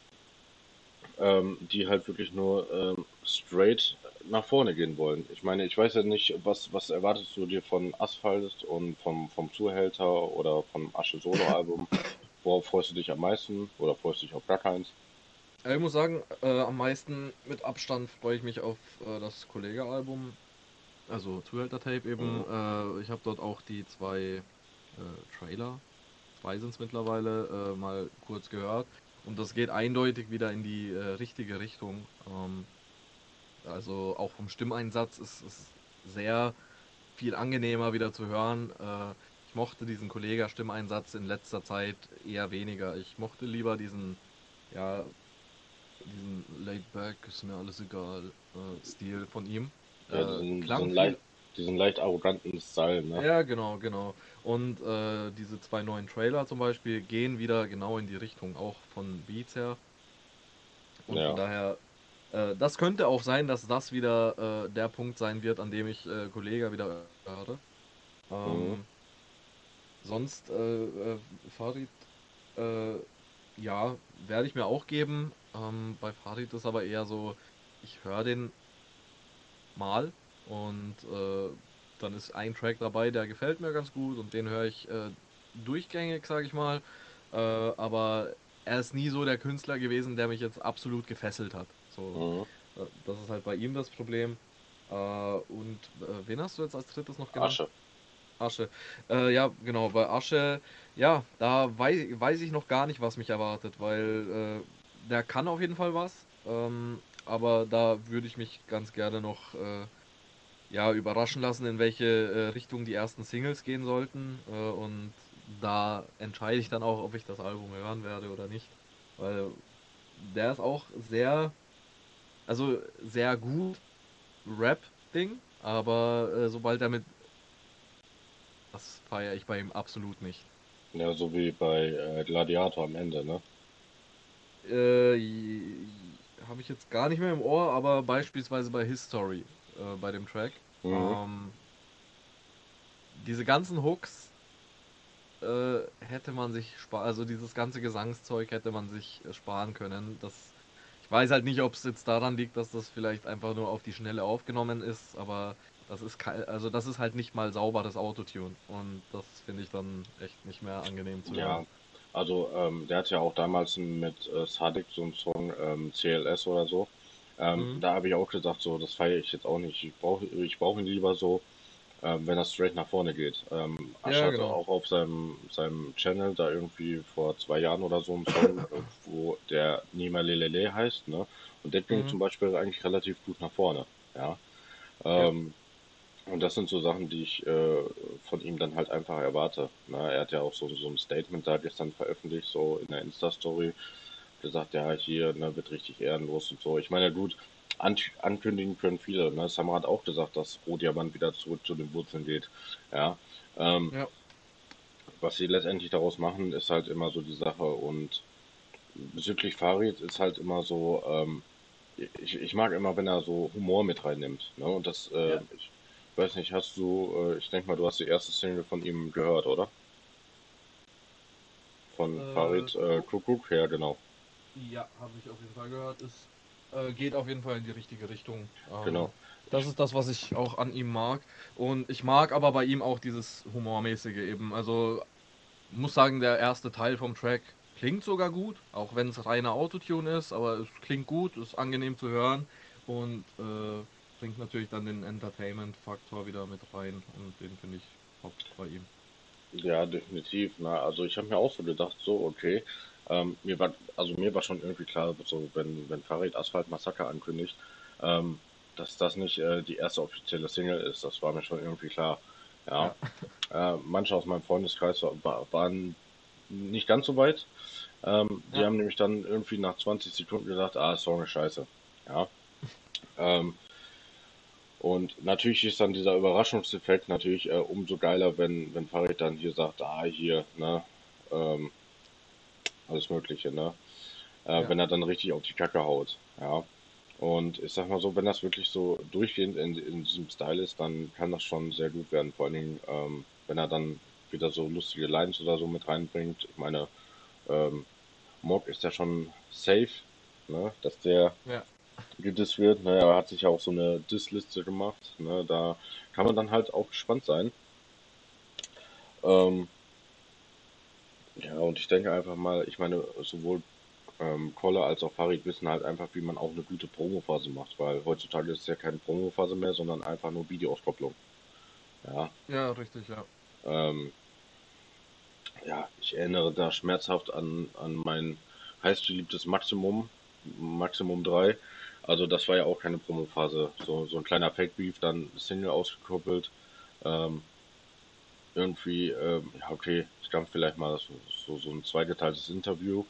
ähm, die halt wirklich nur ähm, straight nach vorne gehen wollen. Ich meine, ich weiß ja nicht, was, was erwartest du dir von Asphalt und vom, vom Zuhälter oder vom Asche Solo-Album? Worauf freust du dich am meisten oder freust du dich auf gar keins? Ich muss sagen, äh, am meisten mit Abstand freue ich mich auf äh, das Kollege-Album, also Zuhälter-Tape eben. Mhm. Äh, ich habe dort auch die zwei äh, Trailer, zwei sind es mittlerweile, äh, mal kurz gehört. Und das geht eindeutig wieder in die äh, richtige Richtung. Ähm, also auch vom Stimmeinsatz ist es sehr viel angenehmer wieder zu hören. Äh, ich mochte diesen Kollega-Stimmeinsatz in letzter Zeit eher weniger. Ich mochte lieber diesen, ja, diesen laid back, ist mir alles egal, äh, Stil von ihm. Ja, Äh, diesen, klang diesen, viel. leicht, diesen leicht arroganten Style, ne? Ja, genau, genau. Und äh, diese zwei neuen Trailer zum Beispiel gehen wieder genau in die Richtung, auch von Beats her. Und von Ja. daher, äh, das könnte auch sein, dass das wieder äh, der Punkt sein wird, an dem ich äh, Kollega wieder höre. Mhm. Ähm, sonst, äh, äh, Farid, äh, ja, werde ich mir auch geben. Ähm, bei Farid ist aber eher so, ich höre den mal und äh, dann ist ein Track dabei, der gefällt mir ganz gut und den höre ich äh, durchgängig, sage ich mal. Äh, aber er ist nie so der Künstler gewesen, der mich jetzt absolut gefesselt hat. So, Mhm. äh, das ist halt bei ihm das Problem. Äh, und äh, wen hast du jetzt als drittes noch genannt? Asche. Asche. Äh, ja, genau, bei Asche, ja, da weiß, weiß ich noch gar nicht, was mich erwartet, weil äh, der kann auf jeden Fall was. Ähm, aber da würde ich mich ganz gerne noch äh, ja, überraschen lassen, in welche äh, Richtung die ersten Singles gehen sollten. Äh, und da entscheide ich dann auch, ob ich das Album hören werde oder nicht. Weil der ist auch sehr, also sehr gut Rap-Ding, aber äh, sobald er mit das feiere ich bei ihm absolut nicht. Ja, so wie bei äh, Gladiator am Ende, ne? Äh, habe ich jetzt gar nicht mehr im Ohr, aber beispielsweise bei History, äh, bei dem Track. Mhm. Ähm, diese ganzen Hooks äh, hätte man sich sparen, also dieses ganze Gesangszeug hätte man sich äh, sparen können. Das, ich weiß halt nicht, ob es jetzt daran liegt, dass das vielleicht einfach nur auf die Schnelle aufgenommen ist, aber das ist also das ist halt nicht mal sauberes Autotune und das finde ich dann echt nicht mehr angenehm zu Ja, hören. also ähm, der hat ja auch damals mit äh, Sadik so einen Song ähm, CLS oder so. Ähm, Mhm. da habe ich auch gesagt, so, das feiere ich jetzt auch nicht. Ich brauche ich brauche ihn lieber so, ähm, wenn er straight nach vorne geht. Ähm, Ash Ja, hatte genau. auch auf seinem, seinem Channel da irgendwie vor zwei Jahren oder so einen Song, wo der Nima Lelele heißt, ne? Und der ging Mhm. zum Beispiel eigentlich relativ gut nach vorne, ja. Ja. Ähm, und das sind so Sachen, die ich äh, von ihm dann halt einfach erwarte. Ne? Er hat ja auch so, so ein Statement da gestern veröffentlicht, so in der Insta-Story, gesagt, ja, hier ne, wird richtig ehrenlos und so. Ich meine, gut, an ankündigen können viele. Ne? Samra hat auch gesagt, dass Rohdiamant wieder zurück zu den Wurzeln geht. Ja. Ähm, Ja. was sie letztendlich daraus machen, ist halt immer so die Sache. Und bezüglich Farid ist halt immer so, ähm, ich, ich mag immer, wenn er so Humor mit reinnimmt. Ne? Und das, äh, Ja. ich weiß nicht, hast du, äh, ich denke mal, du hast die erste Single von ihm gehört, oder? Von Äh, Farid äh, Kuckuck, ja, genau. Ja, habe ich auf jeden Fall gehört. Es äh, geht auf jeden Fall in die richtige Richtung. Ähm, Genau. Das ist das, was ich auch an ihm mag. Und ich mag aber bei ihm auch dieses Humormäßige eben. Also muss sagen, der erste Teil vom Track klingt sogar gut, auch wenn es reiner Autotune ist, aber es klingt gut, ist angenehm zu hören und äh, bringt natürlich dann den Entertainment-Faktor wieder mit rein und den finde ich top bei ihm. Ja, definitiv. Na, also ich habe mir auch so gedacht, so, okay, ähm, mir war, also mir war schon irgendwie klar, so wenn, wenn Farid Asphalt Massaker ankündigt, ähm, dass das nicht äh, die erste offizielle Single ist. Das war mir schon irgendwie klar. Ja. Äh, manche aus meinem Freundeskreis war, waren nicht ganz so weit. Ähm, die Ja. haben nämlich dann irgendwie nach 20 Sekunden gesagt, ah, Song ist scheiße. Ja. Ähm, und natürlich ist dann dieser Überraschungseffekt natürlich äh, umso geiler, wenn, wenn Farid dann hier sagt, ah, hier, ne, ähm, alles Mögliche, ne? Äh, Ja. Wenn er dann richtig auf die Kacke haut, ja. Und ich sag mal so, wenn das wirklich so durchgehend in, in diesem Style ist, dann kann das schon sehr gut werden. Vor allen Dingen, ähm, wenn er dann wieder so lustige Lines oder so mit reinbringt. Ich meine, ähm, Mock ist ja schon safe, ne, dass der Ja. gedisst wird. Ne, er hat sich ja auch so eine Diss-Liste gemacht. Ne, da kann man dann halt auch gespannt sein. Ähm, ja, und ich denke einfach mal, ich meine, sowohl ähm, Kolle als auch Farid wissen halt einfach, wie man auch eine gute Promophase macht, weil heutzutage ist es ja keine Promophase mehr, sondern einfach nur Videoauskopplung. Ja, Ja, richtig, ja. ähm, ja, ich erinnere da schmerzhaft an, an mein heißgeliebtes Maximum, Maximum 3. Also das war ja auch keine Promophase. So, so ein kleiner Fake-Beef, dann Single ausgekoppelt. Ähm, irgendwie, ähm, ja okay, es gab vielleicht mal so, so, so ein zweigeteiltes Interview,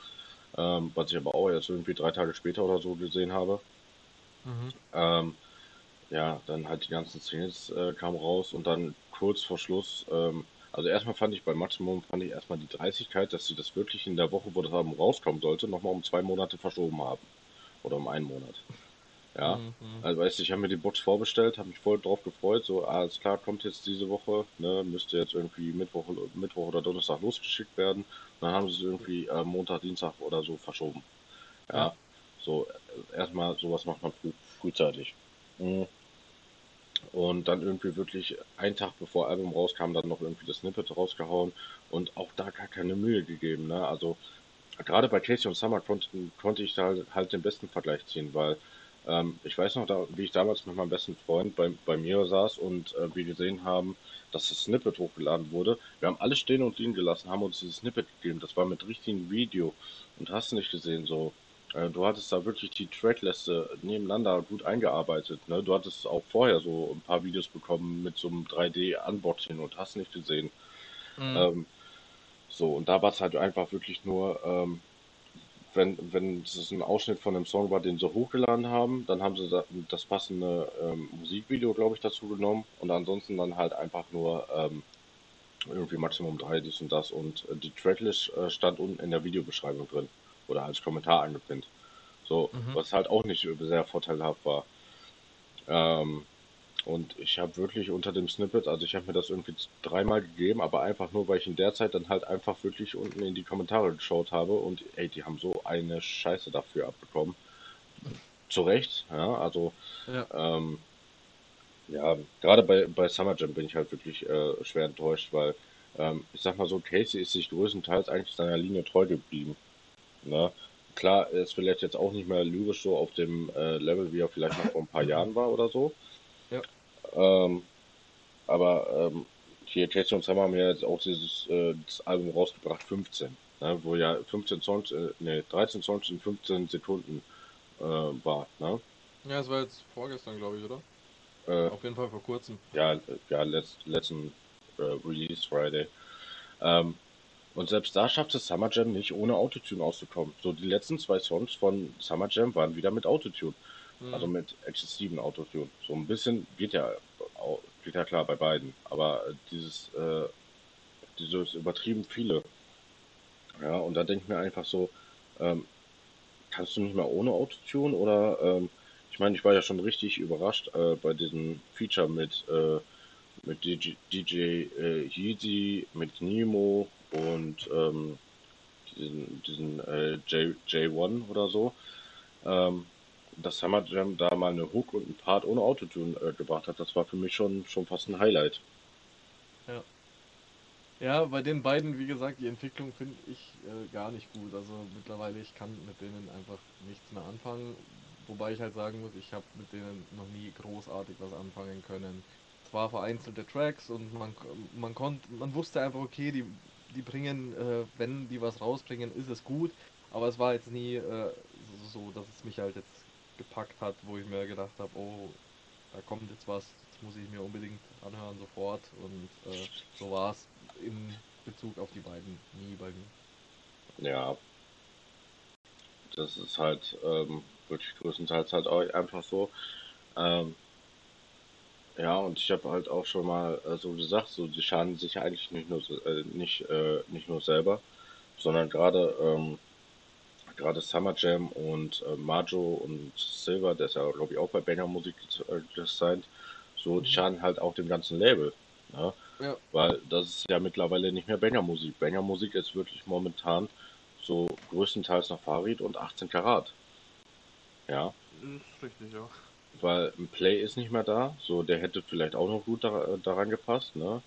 ähm, was ich aber auch erst irgendwie drei Tage später oder so gesehen habe. Mhm. Ähm, ja, dann halt die ganzen Singles äh, kamen raus und dann kurz vor Schluss, ähm, also erstmal fand ich bei Maximum, fand ich erstmal die Dreistigkeit, dass sie das wirklich in der Woche, wo das Album rauskommen sollte, nochmal um zwei Monate verschoben haben. Oder um einen Monat. Ja, Mhm, also weißt du, ich habe mir die Box vorbestellt, habe mich voll drauf gefreut, so alles klar, kommt jetzt diese Woche, ne, müsste jetzt irgendwie Mittwoch, Mittwoch oder Donnerstag losgeschickt werden. Dann haben sie es irgendwie äh, Montag, Dienstag oder so verschoben. Ja, Ja. so äh, erstmal sowas macht man früh, frühzeitig. Mhm. Und dann irgendwie wirklich einen Tag bevor Album rauskam, dann noch irgendwie das Snippet rausgehauen und auch da gar keine Mühe gegeben. Ne? Also gerade bei Casey und Summer konnte, konnte ich da halt den besten Vergleich ziehen, weil ähm, ich weiß noch, da, wie ich damals mit meinem besten Freund bei, bei mir saß und äh, wir gesehen haben, dass das Snippet hochgeladen wurde. Wir haben alles stehen und liegen gelassen, haben uns dieses Snippet gegeben. Das war mit richtigem Video und hast nicht gesehen, so. Äh, du hattest da wirklich die Trackliste nebeneinander gut eingearbeitet. Ne? Du hattest auch vorher so ein paar Videos bekommen mit so einem 3D-Unboxing und hast nicht gesehen. Mhm. Ähm, so, und da war es halt einfach wirklich nur, ähm, wenn, wenn es ein Ausschnitt von einem Song war, den sie hochgeladen haben, dann haben sie da, das passende ähm, Musikvideo, glaube ich, dazu genommen und ansonsten dann halt einfach nur ähm, irgendwie Maximum 3, dies und das und äh, die Tracklist äh, stand unten in der Videobeschreibung drin oder als Kommentar angepinnt. So, Mhm. was halt auch nicht sehr vorteilhaft war. Ähm, und ich habe wirklich unter dem Snippet, also ich habe mir das irgendwie dreimal gegeben, aber einfach nur, weil ich in der Zeit dann halt einfach wirklich unten in die Kommentare geschaut habe und ey, die haben so eine Scheiße dafür abbekommen. Zu Recht, ja, also Ja. ähm, ja, gerade bei, bei Summer Jam bin ich halt wirklich äh, schwer enttäuscht, weil ähm, ich sag mal so, Casey ist sich größtenteils eigentlich seiner Linie treu geblieben. Ne? Klar, er ist vielleicht jetzt auch nicht mehr lyrisch so auf dem äh, Level, wie er vielleicht noch vor ein paar Jahren war oder so. Ähm, aber ähm, hier Casey und Summer haben ja jetzt auch dieses äh, das Album rausgebracht, 15, ne? wo ja 15 Songs, äh, nee, 13 Songs in 15 Sekunden äh, war. Ne? Ja, es war jetzt vorgestern, glaube ich, oder? Äh, Auf jeden Fall vor kurzem. ja, ja letzt, letzten äh, Release Friday. Ähm, und selbst da schafft es Summer Jam nicht, ohne Autotune auszukommen. So, die letzten zwei Songs von Summer Jam waren wieder mit Autotune. Mhm. Also mit exzessiven Autotune. So ein bisschen geht ja, geht ja klar bei beiden. Aber äh, dieses, äh, dieses übertrieben viele. Ja, und da denke ich mir einfach so, ähm, kannst du nicht mal ohne Autotune oder, ähm, ich meine, ich war ja schon richtig überrascht äh, bei diesem Feature mit, äh, mit DJ, DJ äh, Yeezy, mit Nemo und ähm, diesen, diesen äh, J, J1 oder so. Ähm, dass Summer Jam da mal eine Hook und einen Part ohne Autotune äh, gebracht hat, das war für mich schon, schon fast ein Highlight. Ja, bei den beiden, wie gesagt, die Entwicklung finde ich äh, gar nicht gut. Also mittlerweile, ich kann mit denen einfach nichts mehr anfangen. Wobei ich halt sagen muss, ich habe mit denen noch nie großartig was anfangen können. Zwar vereinzelte Tracks und man, man konnte, man wusste einfach, okay, die, die bringen, äh, wenn die was rausbringen, ist es gut. Aber es war jetzt nie äh, so, dass es mich halt jetzt gepackt hat, wo ich mir gedacht habe, oh, da kommt jetzt was, das muss ich mir unbedingt anhören sofort. Und äh, so war es in Bezug auf die beiden nie bei mir. Ja, das ist halt ähm, wirklich größtenteils halt auch einfach so. Ähm, ja, und ich habe halt auch schon mal äh, so gesagt, so die schaden sich eigentlich nicht nur äh, nicht äh, nicht nur selber, sondern gerade ähm, gerade Summer Jam und äh, Majo und Silver, der ist ja glaube ich auch bei Banger Musik äh, gesigned, so die Mhm. schaden halt auch dem ganzen Label, ne? Ja. Weil das ist ja mittlerweile nicht mehr Banger Musik. Banger Musik ist wirklich momentan so größtenteils noch Farid und 18 Karat. Ja, Ist richtig, ja. weil ein Play ist nicht mehr da. So, der hätte vielleicht auch noch gut da, daran gepasst, ne?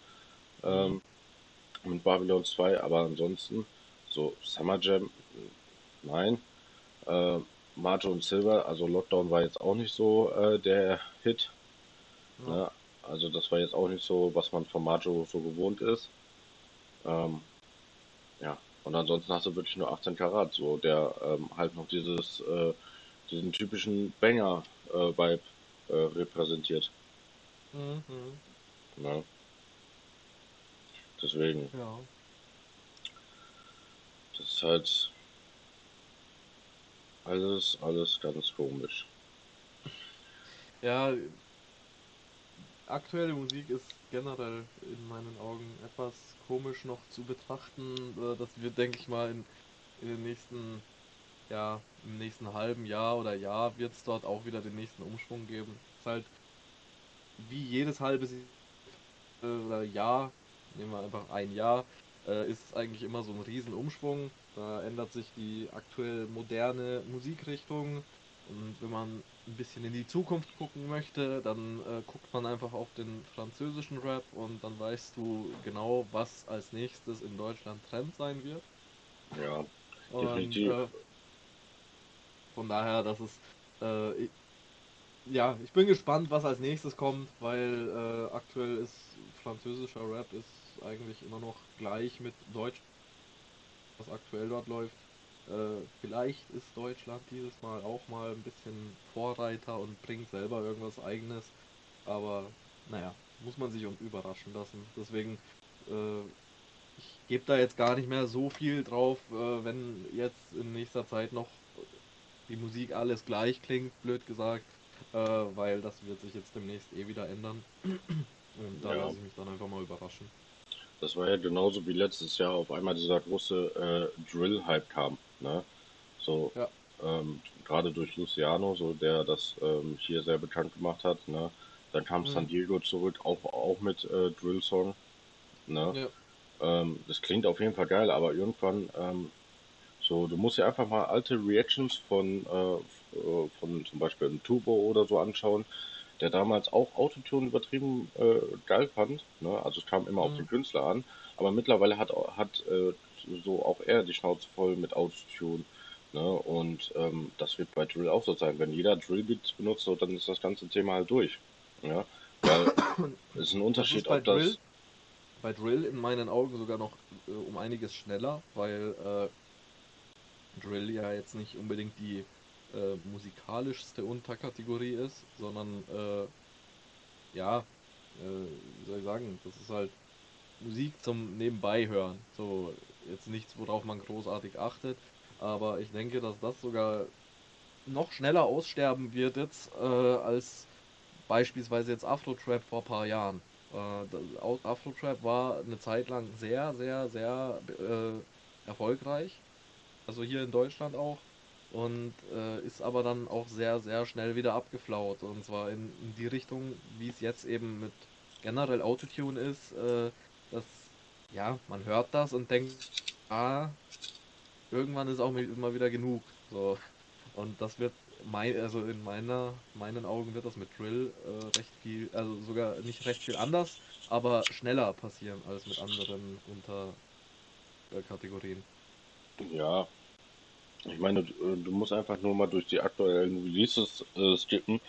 Ähm, mit Babylon 2, aber ansonsten, so Summer Jam, nein. Äh, Majo und Silver, also Lockdown war jetzt auch nicht so äh, der Hit. Ja. Ne? Also das war jetzt auch nicht so, was man von Majo so gewohnt ist. Ähm, ja, und ansonsten hast du wirklich nur 18 Karat, so der ähm, halt noch dieses, äh, diesen typischen Banger-Vibe äh, repräsentiert. Mhm. Ne? Deswegen, Ja. das ist halt alles, alles ganz komisch. Ja, aktuelle Musik ist generell in meinen Augen etwas komisch noch zu betrachten. Äh, Das wird, denke ich mal, in, in den nächsten, ja, im nächsten halben Jahr oder Jahr wird es dort auch wieder den nächsten Umschwung geben. Ist halt wie jedes halbe äh, Jahr, nehmen wir einfach ein Jahr, äh, ist es eigentlich immer so ein Riesenumschwung. Da ändert sich die aktuell moderne Musikrichtung. Und wenn man ein bisschen in die Zukunft gucken möchte, dann äh, guckt man einfach auf den französischen Rap und dann weißt du genau, was als nächstes in Deutschland Trend sein wird. Ja, Und Definitiv. äh, von daher, das ist äh, ich, ja, ich bin gespannt, was als nächstes kommt, weil äh, aktuell ist französischer Rap ist eigentlich immer noch gleich mit Deutsch, was aktuell dort läuft. Äh, vielleicht ist Deutschland dieses Mal auch mal ein bisschen Vorreiter und bringt selber irgendwas eigenes, aber naja, muss man sich überraschen lassen. Deswegen, äh, ich gebe da jetzt gar nicht mehr so viel drauf, äh, wenn jetzt in nächster Zeit noch die Musik alles gleich klingt, blöd gesagt, äh, weil das wird sich jetzt demnächst eh wieder ändern. Und da Ja. lasse ich mich dann einfach mal überraschen. Das war ja genauso wie letztes Jahr auf einmal dieser große äh, Drill-Hype kam, ne? So, Ja. ähm, gerade durch Luciano, so der das ähm, hier sehr bekannt gemacht hat, ne? Dann kam San Mhm. Diego zurück, auch, auch mit äh, Drill Song, ne? Ja. Ähm, das klingt auf jeden Fall geil, aber irgendwann, ähm, so, du musst dir einfach mal alte Reactions von, äh, äh, von zum Beispiel einem Turbo oder so anschauen, der damals auch Autotune übertrieben äh, geil fand, ne? Also es kam immer auf den Mhm. Künstler an, aber mittlerweile hat, hat äh, so auch er die Schnauze voll mit Autotune. Ne? Und ähm, das wird bei Drill auch so sein. Wenn jeder Drill-Beats benutzt, so, dann ist das ganze Thema halt durch. Ja? Weil es ist ein Unterschied, ob das. Drill, bei Drill in meinen Augen sogar noch äh, um einiges schneller, weil äh, Drill ja jetzt nicht unbedingt die äh, musikalischste Unterkategorie ist, sondern äh, ja, äh, wie soll ich sagen, das ist halt Musik zum Nebenbei hören. So, jetzt nichts, worauf man großartig achtet, aber ich denke, dass das sogar noch schneller aussterben wird jetzt, äh, als beispielsweise jetzt Afro-Trap vor ein paar Jahren. Äh, Au- Afro-Trap war eine Zeit lang sehr, sehr, sehr äh, erfolgreich. Also hier in Deutschland auch. Und äh, ist aber dann auch sehr, sehr schnell wieder abgeflaut. Und zwar in, in die Richtung, wie es jetzt eben mit generell Autotune ist. Äh, dass, ja, man hört das und denkt, ah, irgendwann ist auch immer wieder genug. So. Und das wird, mein, also in meiner, meinen Augen wird das mit Drill äh, recht viel, also sogar nicht recht viel anders, aber schneller passieren als mit anderen Unterkategorien. Ja, ich meine, du, äh, du musst einfach nur mal durch die aktuellen Releases äh, skippen.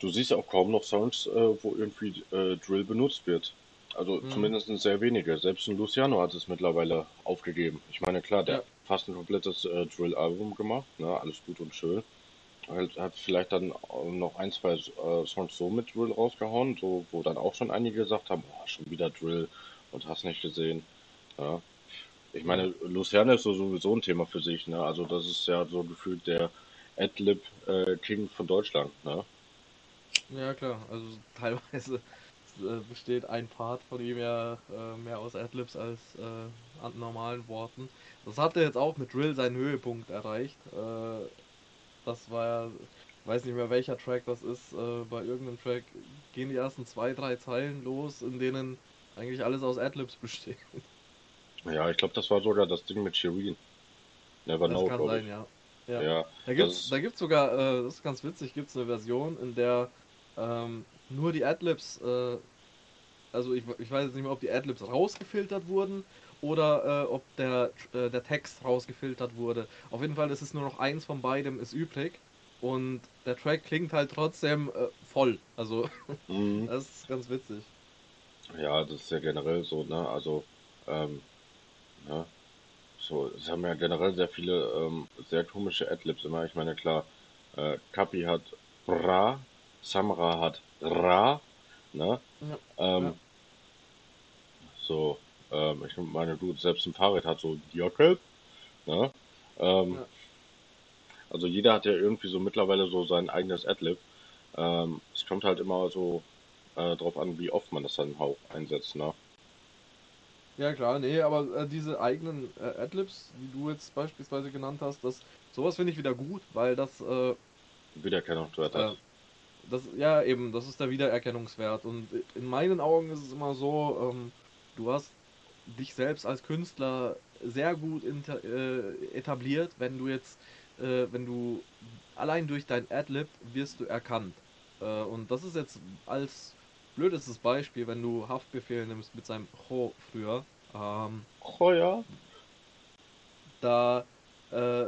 Du siehst auch kaum noch Songs, äh, wo irgendwie äh, Drill benutzt wird. Also Mhm. zumindest sehr wenige. Selbst ein Luciano hat es mittlerweile aufgegeben. Ich meine, klar, der Ja. hat fast ein komplettes äh, Drill-Album gemacht, ne? Alles gut und schön. Halt, hat vielleicht dann noch ein, zwei äh, Songs so mit Drill rausgehauen, so, wo dann auch schon einige gesagt haben, boah, schon wieder Drill und hast nicht gesehen. Ja. Ich meine, Luciano ist so sowieso ein Thema für sich, ne? Also das ist ja so gefühlt der Adlib äh, King von Deutschland, ne? Ja, klar, also teilweise äh, besteht ein Part von ihm ja äh, mehr aus Adlibs als äh, an normalen Worten. Das hat er jetzt auch mit Drill seinen Höhepunkt erreicht. Äh, das war ja, weiß nicht mehr welcher Track das ist, äh, bei irgendeinem Track gehen die ersten zwei, drei Zeilen los, in denen eigentlich alles aus Adlibs besteht. Ja, ich glaube, das war sogar das Ding mit Shirin. Never Das know, kann sein, ja. Ja. Ja, Da ist, da gibt's sogar, äh, das ist ganz witzig, gibt's eine Version, in der ähm, nur die Adlibs, äh, also ich, ich weiß jetzt nicht mehr, ob die Adlibs rausgefiltert wurden oder äh, ob der, äh, der Text rausgefiltert wurde. Auf jeden Fall ist es nur noch eins von beidem ist übrig und der Track klingt halt trotzdem äh, voll. Also mhm. das ist ganz witzig. Ja, das ist ja generell so, ne? Also, ähm, ne? So, es haben ja generell sehr viele ähm, sehr komische Adlibs immer. Ich meine, klar, äh, Kapi hat Bra, Samra hat Ra, ne? Ja, Ähm, ja, so, ähm, ich meine, du, selbst ein Fahrrad hat so Jockel, ne? Ähm, ja. also jeder hat ja irgendwie so mittlerweile so sein eigenes Adlib. Ähm, es kommt halt immer so äh, drauf an, wie oft man das dann auch einsetzt, ne? Ja klar, nee, aber äh, diese eigenen äh, Adlibs, die du jetzt beispielsweise genannt hast, das sowas finde ich wieder gut, weil das äh, Wiedererkennungswert äh, hat. Das, ja, eben, das ist der Wiedererkennungswert. Und in meinen Augen ist es immer so, ähm, du hast dich selbst als Künstler sehr gut äh, etabliert, wenn du jetzt, äh, wenn du allein durch dein Adlib wirst du erkannt. Äh, und das ist jetzt als blödestes Beispiel, wenn du Haftbefehl nimmst mit seinem Ho früher. Ähm, Oh ja. da äh,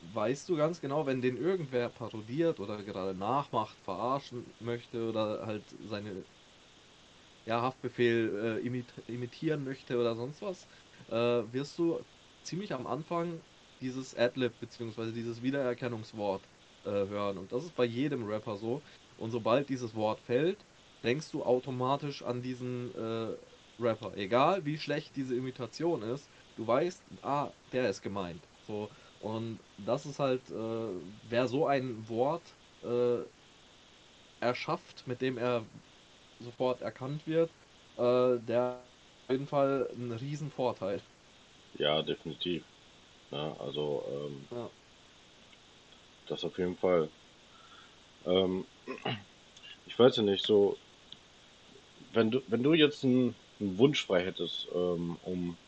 weißt du ganz genau, wenn den irgendwer parodiert oder gerade nachmacht, verarschen möchte oder halt seine ja, Haftbefehl äh, imit imitieren möchte oder sonst was, äh, wirst du ziemlich am Anfang dieses Adlib bzw. dieses Wiedererkennungswort äh, hören. Und das ist bei jedem Rapper so. Und sobald dieses Wort fällt, denkst du automatisch an diesen äh, Rapper. Egal wie schlecht diese Imitation ist, du weißt, ah, der ist gemeint. So, und das ist halt, äh, wer so ein Wort äh, erschafft, mit dem er sofort erkannt wird, äh, der hat auf jeden Fall einen riesen Vorteil. Ja, definitiv. Ja, also, ähm, Ja. das auf jeden Fall. Ähm, ich weiß ja nicht, so, wenn du, wenn du jetzt einen, einen Wunsch frei hättest, ähm, um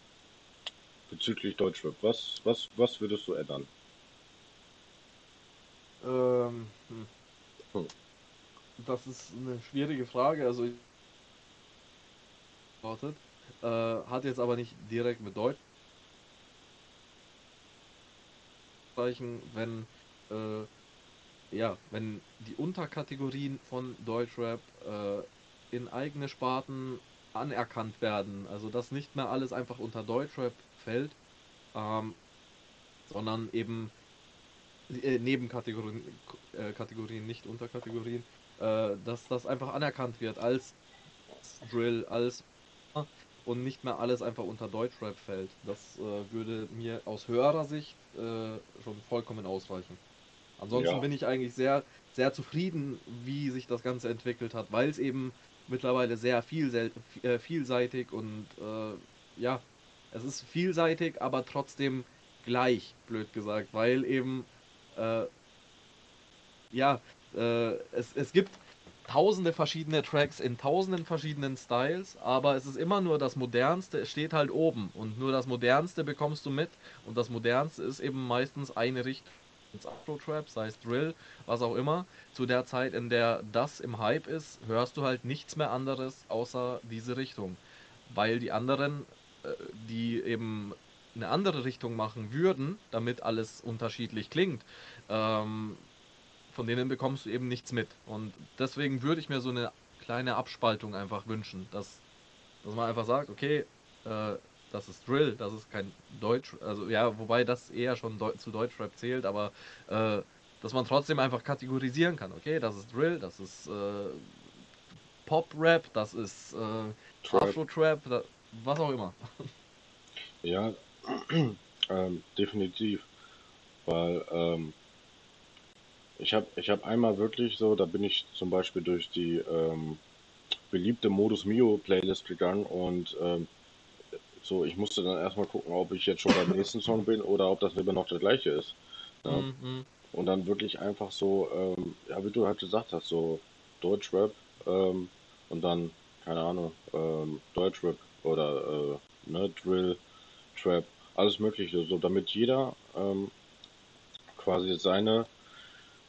bezüglich Deutschrap, was, was, was würdest du ändern? Ähm, hm. Hm. Das ist eine schwierige Frage. Also, ich- beantwortet. Äh, hat jetzt aber nicht direkt mit Deutsch Zeichen, wenn äh, ja, wenn die Unterkategorien von Deutschrap äh, in eigene Sparten anerkannt werden, also dass nicht mehr alles einfach unter Deutschrap fällt, ähm, sondern eben äh, Nebenkategorien, äh, Kategorien, nicht Unterkategorien, äh, dass das einfach anerkannt wird als Drill, als und nicht mehr alles einfach unter Deutschrap fällt. Das äh, würde mir aus höherer Sicht äh, schon vollkommen ausreichen. Ansonsten Ja, bin ich eigentlich sehr, sehr zufrieden, wie sich das Ganze entwickelt hat, weil es eben mittlerweile sehr vielsel- äh, vielseitig und äh, ja, es ist vielseitig, aber trotzdem gleich, blöd gesagt, weil eben äh, ja, äh, es, es gibt tausende verschiedene Tracks in tausenden verschiedenen Styles, aber es ist immer nur das Modernste, steht halt oben und nur das Modernste bekommst du mit und das Modernste ist eben meistens eine Richtung. Ins Afro-Trap, sei es Drill, was auch immer. Zu der Zeit, in der das im Hype ist, hörst du halt nichts mehr anderes außer diese Richtung. Weil die anderen, äh, die eben eine andere Richtung machen würden, damit alles unterschiedlich klingt, ähm, von denen bekommst du eben nichts mit. Und deswegen würde ich mir so eine kleine Abspaltung einfach wünschen, dass, dass man einfach sagt, okay, äh, das ist Drill, das ist kein Deutsch, also ja, wobei das eher schon Deu zu Deutschrap zählt, aber äh, dass man trotzdem einfach kategorisieren kann, okay, das ist Drill, das ist äh, Pop-Rap, das ist äh, Trap, Afro-Trap, was auch immer. ja, ähm, definitiv, weil ähm, ich habe ich hab einmal wirklich so, da bin ich zum Beispiel durch die ähm, beliebte Modus Mio Playlist gegangen und ähm, so, ich musste dann erstmal gucken, ob ich jetzt schon beim nächsten Song bin oder ob das immer noch der gleiche ist. Ja. Mm, mm, Und dann wirklich einfach so, ähm, ja, wie du halt gesagt hast, so Deutschrap ähm, und dann, keine Ahnung, ähm, Deutschrap oder äh, ne, Drill, Trap, alles Mögliche, so damit jeder ähm, quasi seine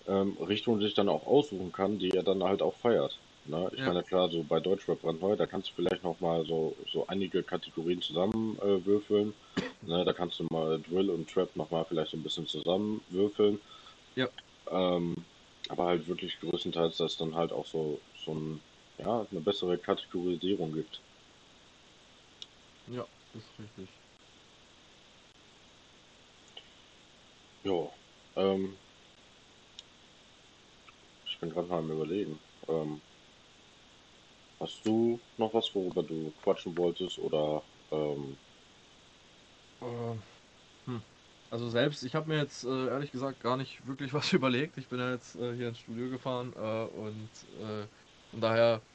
ähm, Richtung sich dann auch aussuchen kann, die er dann halt auch feiert. Ne? Ich ja, meine, klar, so bei Deutschrap brandneu, da kannst du vielleicht noch mal so, so einige Kategorien zusammenwürfeln. Äh, ne? Da kannst du mal Drill und Trap noch mal vielleicht so ein bisschen zusammenwürfeln. ja, Ähm, aber halt wirklich größtenteils, dass es dann halt auch so, so ein, ja, eine bessere Kategorisierung gibt. ja, ist richtig. Ja, ähm, ich bin gerade mal am Überlegen. Ähm, hast du noch was, worüber du quatschen wolltest oder ähm, Äh, hm. Also selbst, ich habe mir jetzt äh, ehrlich gesagt gar nicht wirklich was überlegt. Ich bin ja jetzt äh, hier ins Studio gefahren äh, und äh, von daher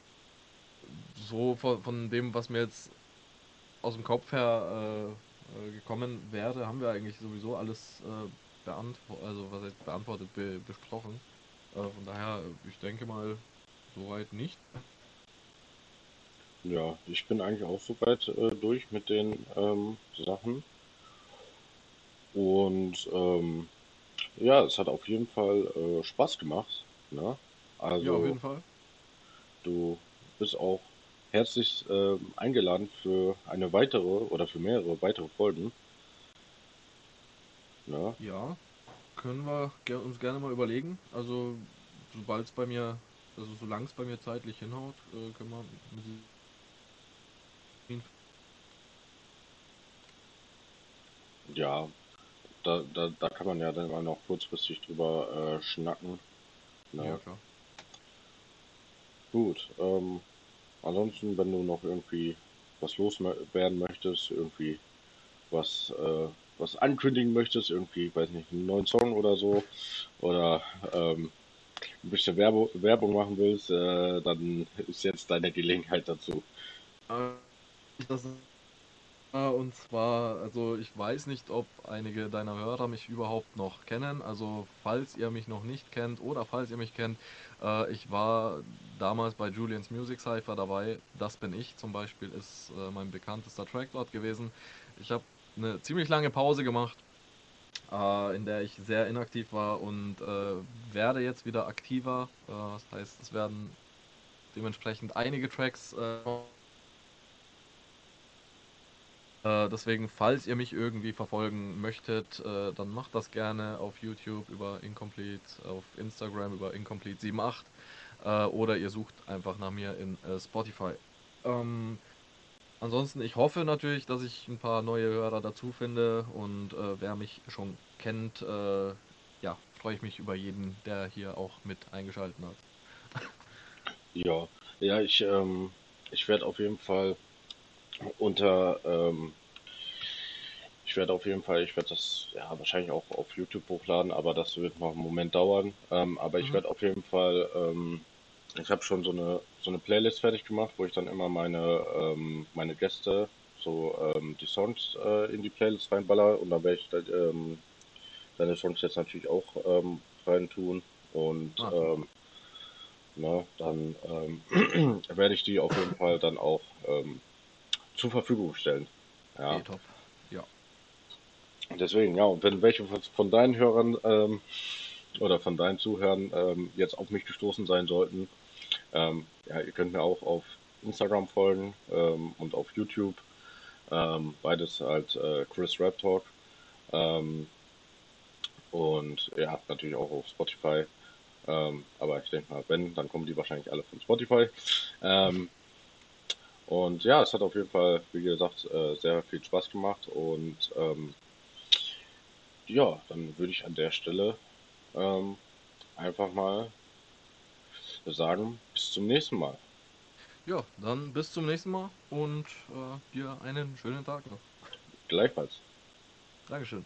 so von, von dem, was mir jetzt aus dem Kopf her äh, äh, gekommen wäre, haben wir eigentlich sowieso alles äh, beantwortet, also was beantwortet, be besprochen. Äh, von daher, ich denke mal, soweit nicht. Ja, ich bin eigentlich auch soweit äh, durch mit den ähm, Sachen. Und ähm, ja, es hat auf jeden Fall äh, Spaß gemacht. Ne? Ja, auf Also jeden Fall. du bist auch herzlich ähm, eingeladen für eine weitere oder für mehrere weitere Folgen. Ne? Ja, können wir uns gerne mal überlegen. Also, sobald es bei mir, also solange es bei mir zeitlich hinhaut, äh, können wir ihm. Ja, da, da, da kann man ja dann mal noch kurzfristig drüber äh, schnacken. Ja, Ne? klar. Gut, ähm, ansonsten, wenn du noch irgendwie was loswerden möchtest, irgendwie was, äh, was ankündigen möchtest, irgendwie, weiß nicht, einen neuen Song oder so, oder ähm, ein bisschen Werbung machen willst, äh, dann ist jetzt deine Gelegenheit dazu. Äh, das und zwar, also ich weiß nicht, ob einige deiner Hörer mich überhaupt noch kennen. Also falls ihr mich noch nicht kennt oder falls ihr mich kennt, äh, ich war damals bei Julians Music Cypher dabei. Das bin ich zum Beispiel, ist äh, mein bekanntester Track dort gewesen. Ich habe eine ziemlich lange Pause gemacht, äh, in der ich sehr inaktiv war und äh, werde jetzt wieder aktiver. Äh, das heißt, es werden dementsprechend einige Tracks äh, Äh, deswegen, falls ihr mich irgendwie verfolgen möchtet, äh, dann macht das gerne auf YouTube über Incomplete, auf Instagram über Incomplete78 äh, oder ihr sucht einfach nach mir in äh, Spotify. Ähm, ansonsten, ich hoffe natürlich, dass ich ein paar neue Hörer dazu finde und äh, wer mich schon kennt, äh, ja, freue ich mich über jeden, der hier auch mit eingeschaltet hat. Ja, ja, ich, ähm, ich werde auf jeden Fall unter, ähm, ich werde auf jeden Fall, ich werde das ja wahrscheinlich auch auf YouTube hochladen, aber das wird noch einen Moment dauern. Ähm, aber ich Mhm. werde auf jeden Fall, ähm, ich habe schon so eine so eine Playlist fertig gemacht, wo ich dann immer meine ähm, meine Gäste so ähm, die Songs äh, in die Playlist reinballer und da werde ich dann, ähm, deine Songs jetzt natürlich auch ähm, rein tun und Ah, ähm, na, dann ähm, werde ich die auf jeden Fall dann auch ähm, zur Verfügung stellen. Ja, top. Ja. deswegen, ja, und wenn welche von deinen Hörern ähm, oder von deinen Zuhörern ähm, jetzt auf mich gestoßen sein sollten, ähm, ja, ihr könnt mir auch auf Instagram folgen ähm, und auf YouTube. Ähm, beides halt äh, Chris Rap Talk. Ähm, und ja, natürlich auch auf Spotify. Aber ich denke mal, wenn, dann kommen die wahrscheinlich alle von Spotify. Ähm, und ja, es hat auf jeden Fall, wie gesagt, äh, sehr viel Spaß gemacht. Und ähm, ja, dann würde ich an der Stelle ähm, einfach mal sagen, bis zum nächsten Mal. Ja, dann bis zum nächsten Mal und äh, dir einen schönen Tag noch. Gleichfalls. Dankeschön.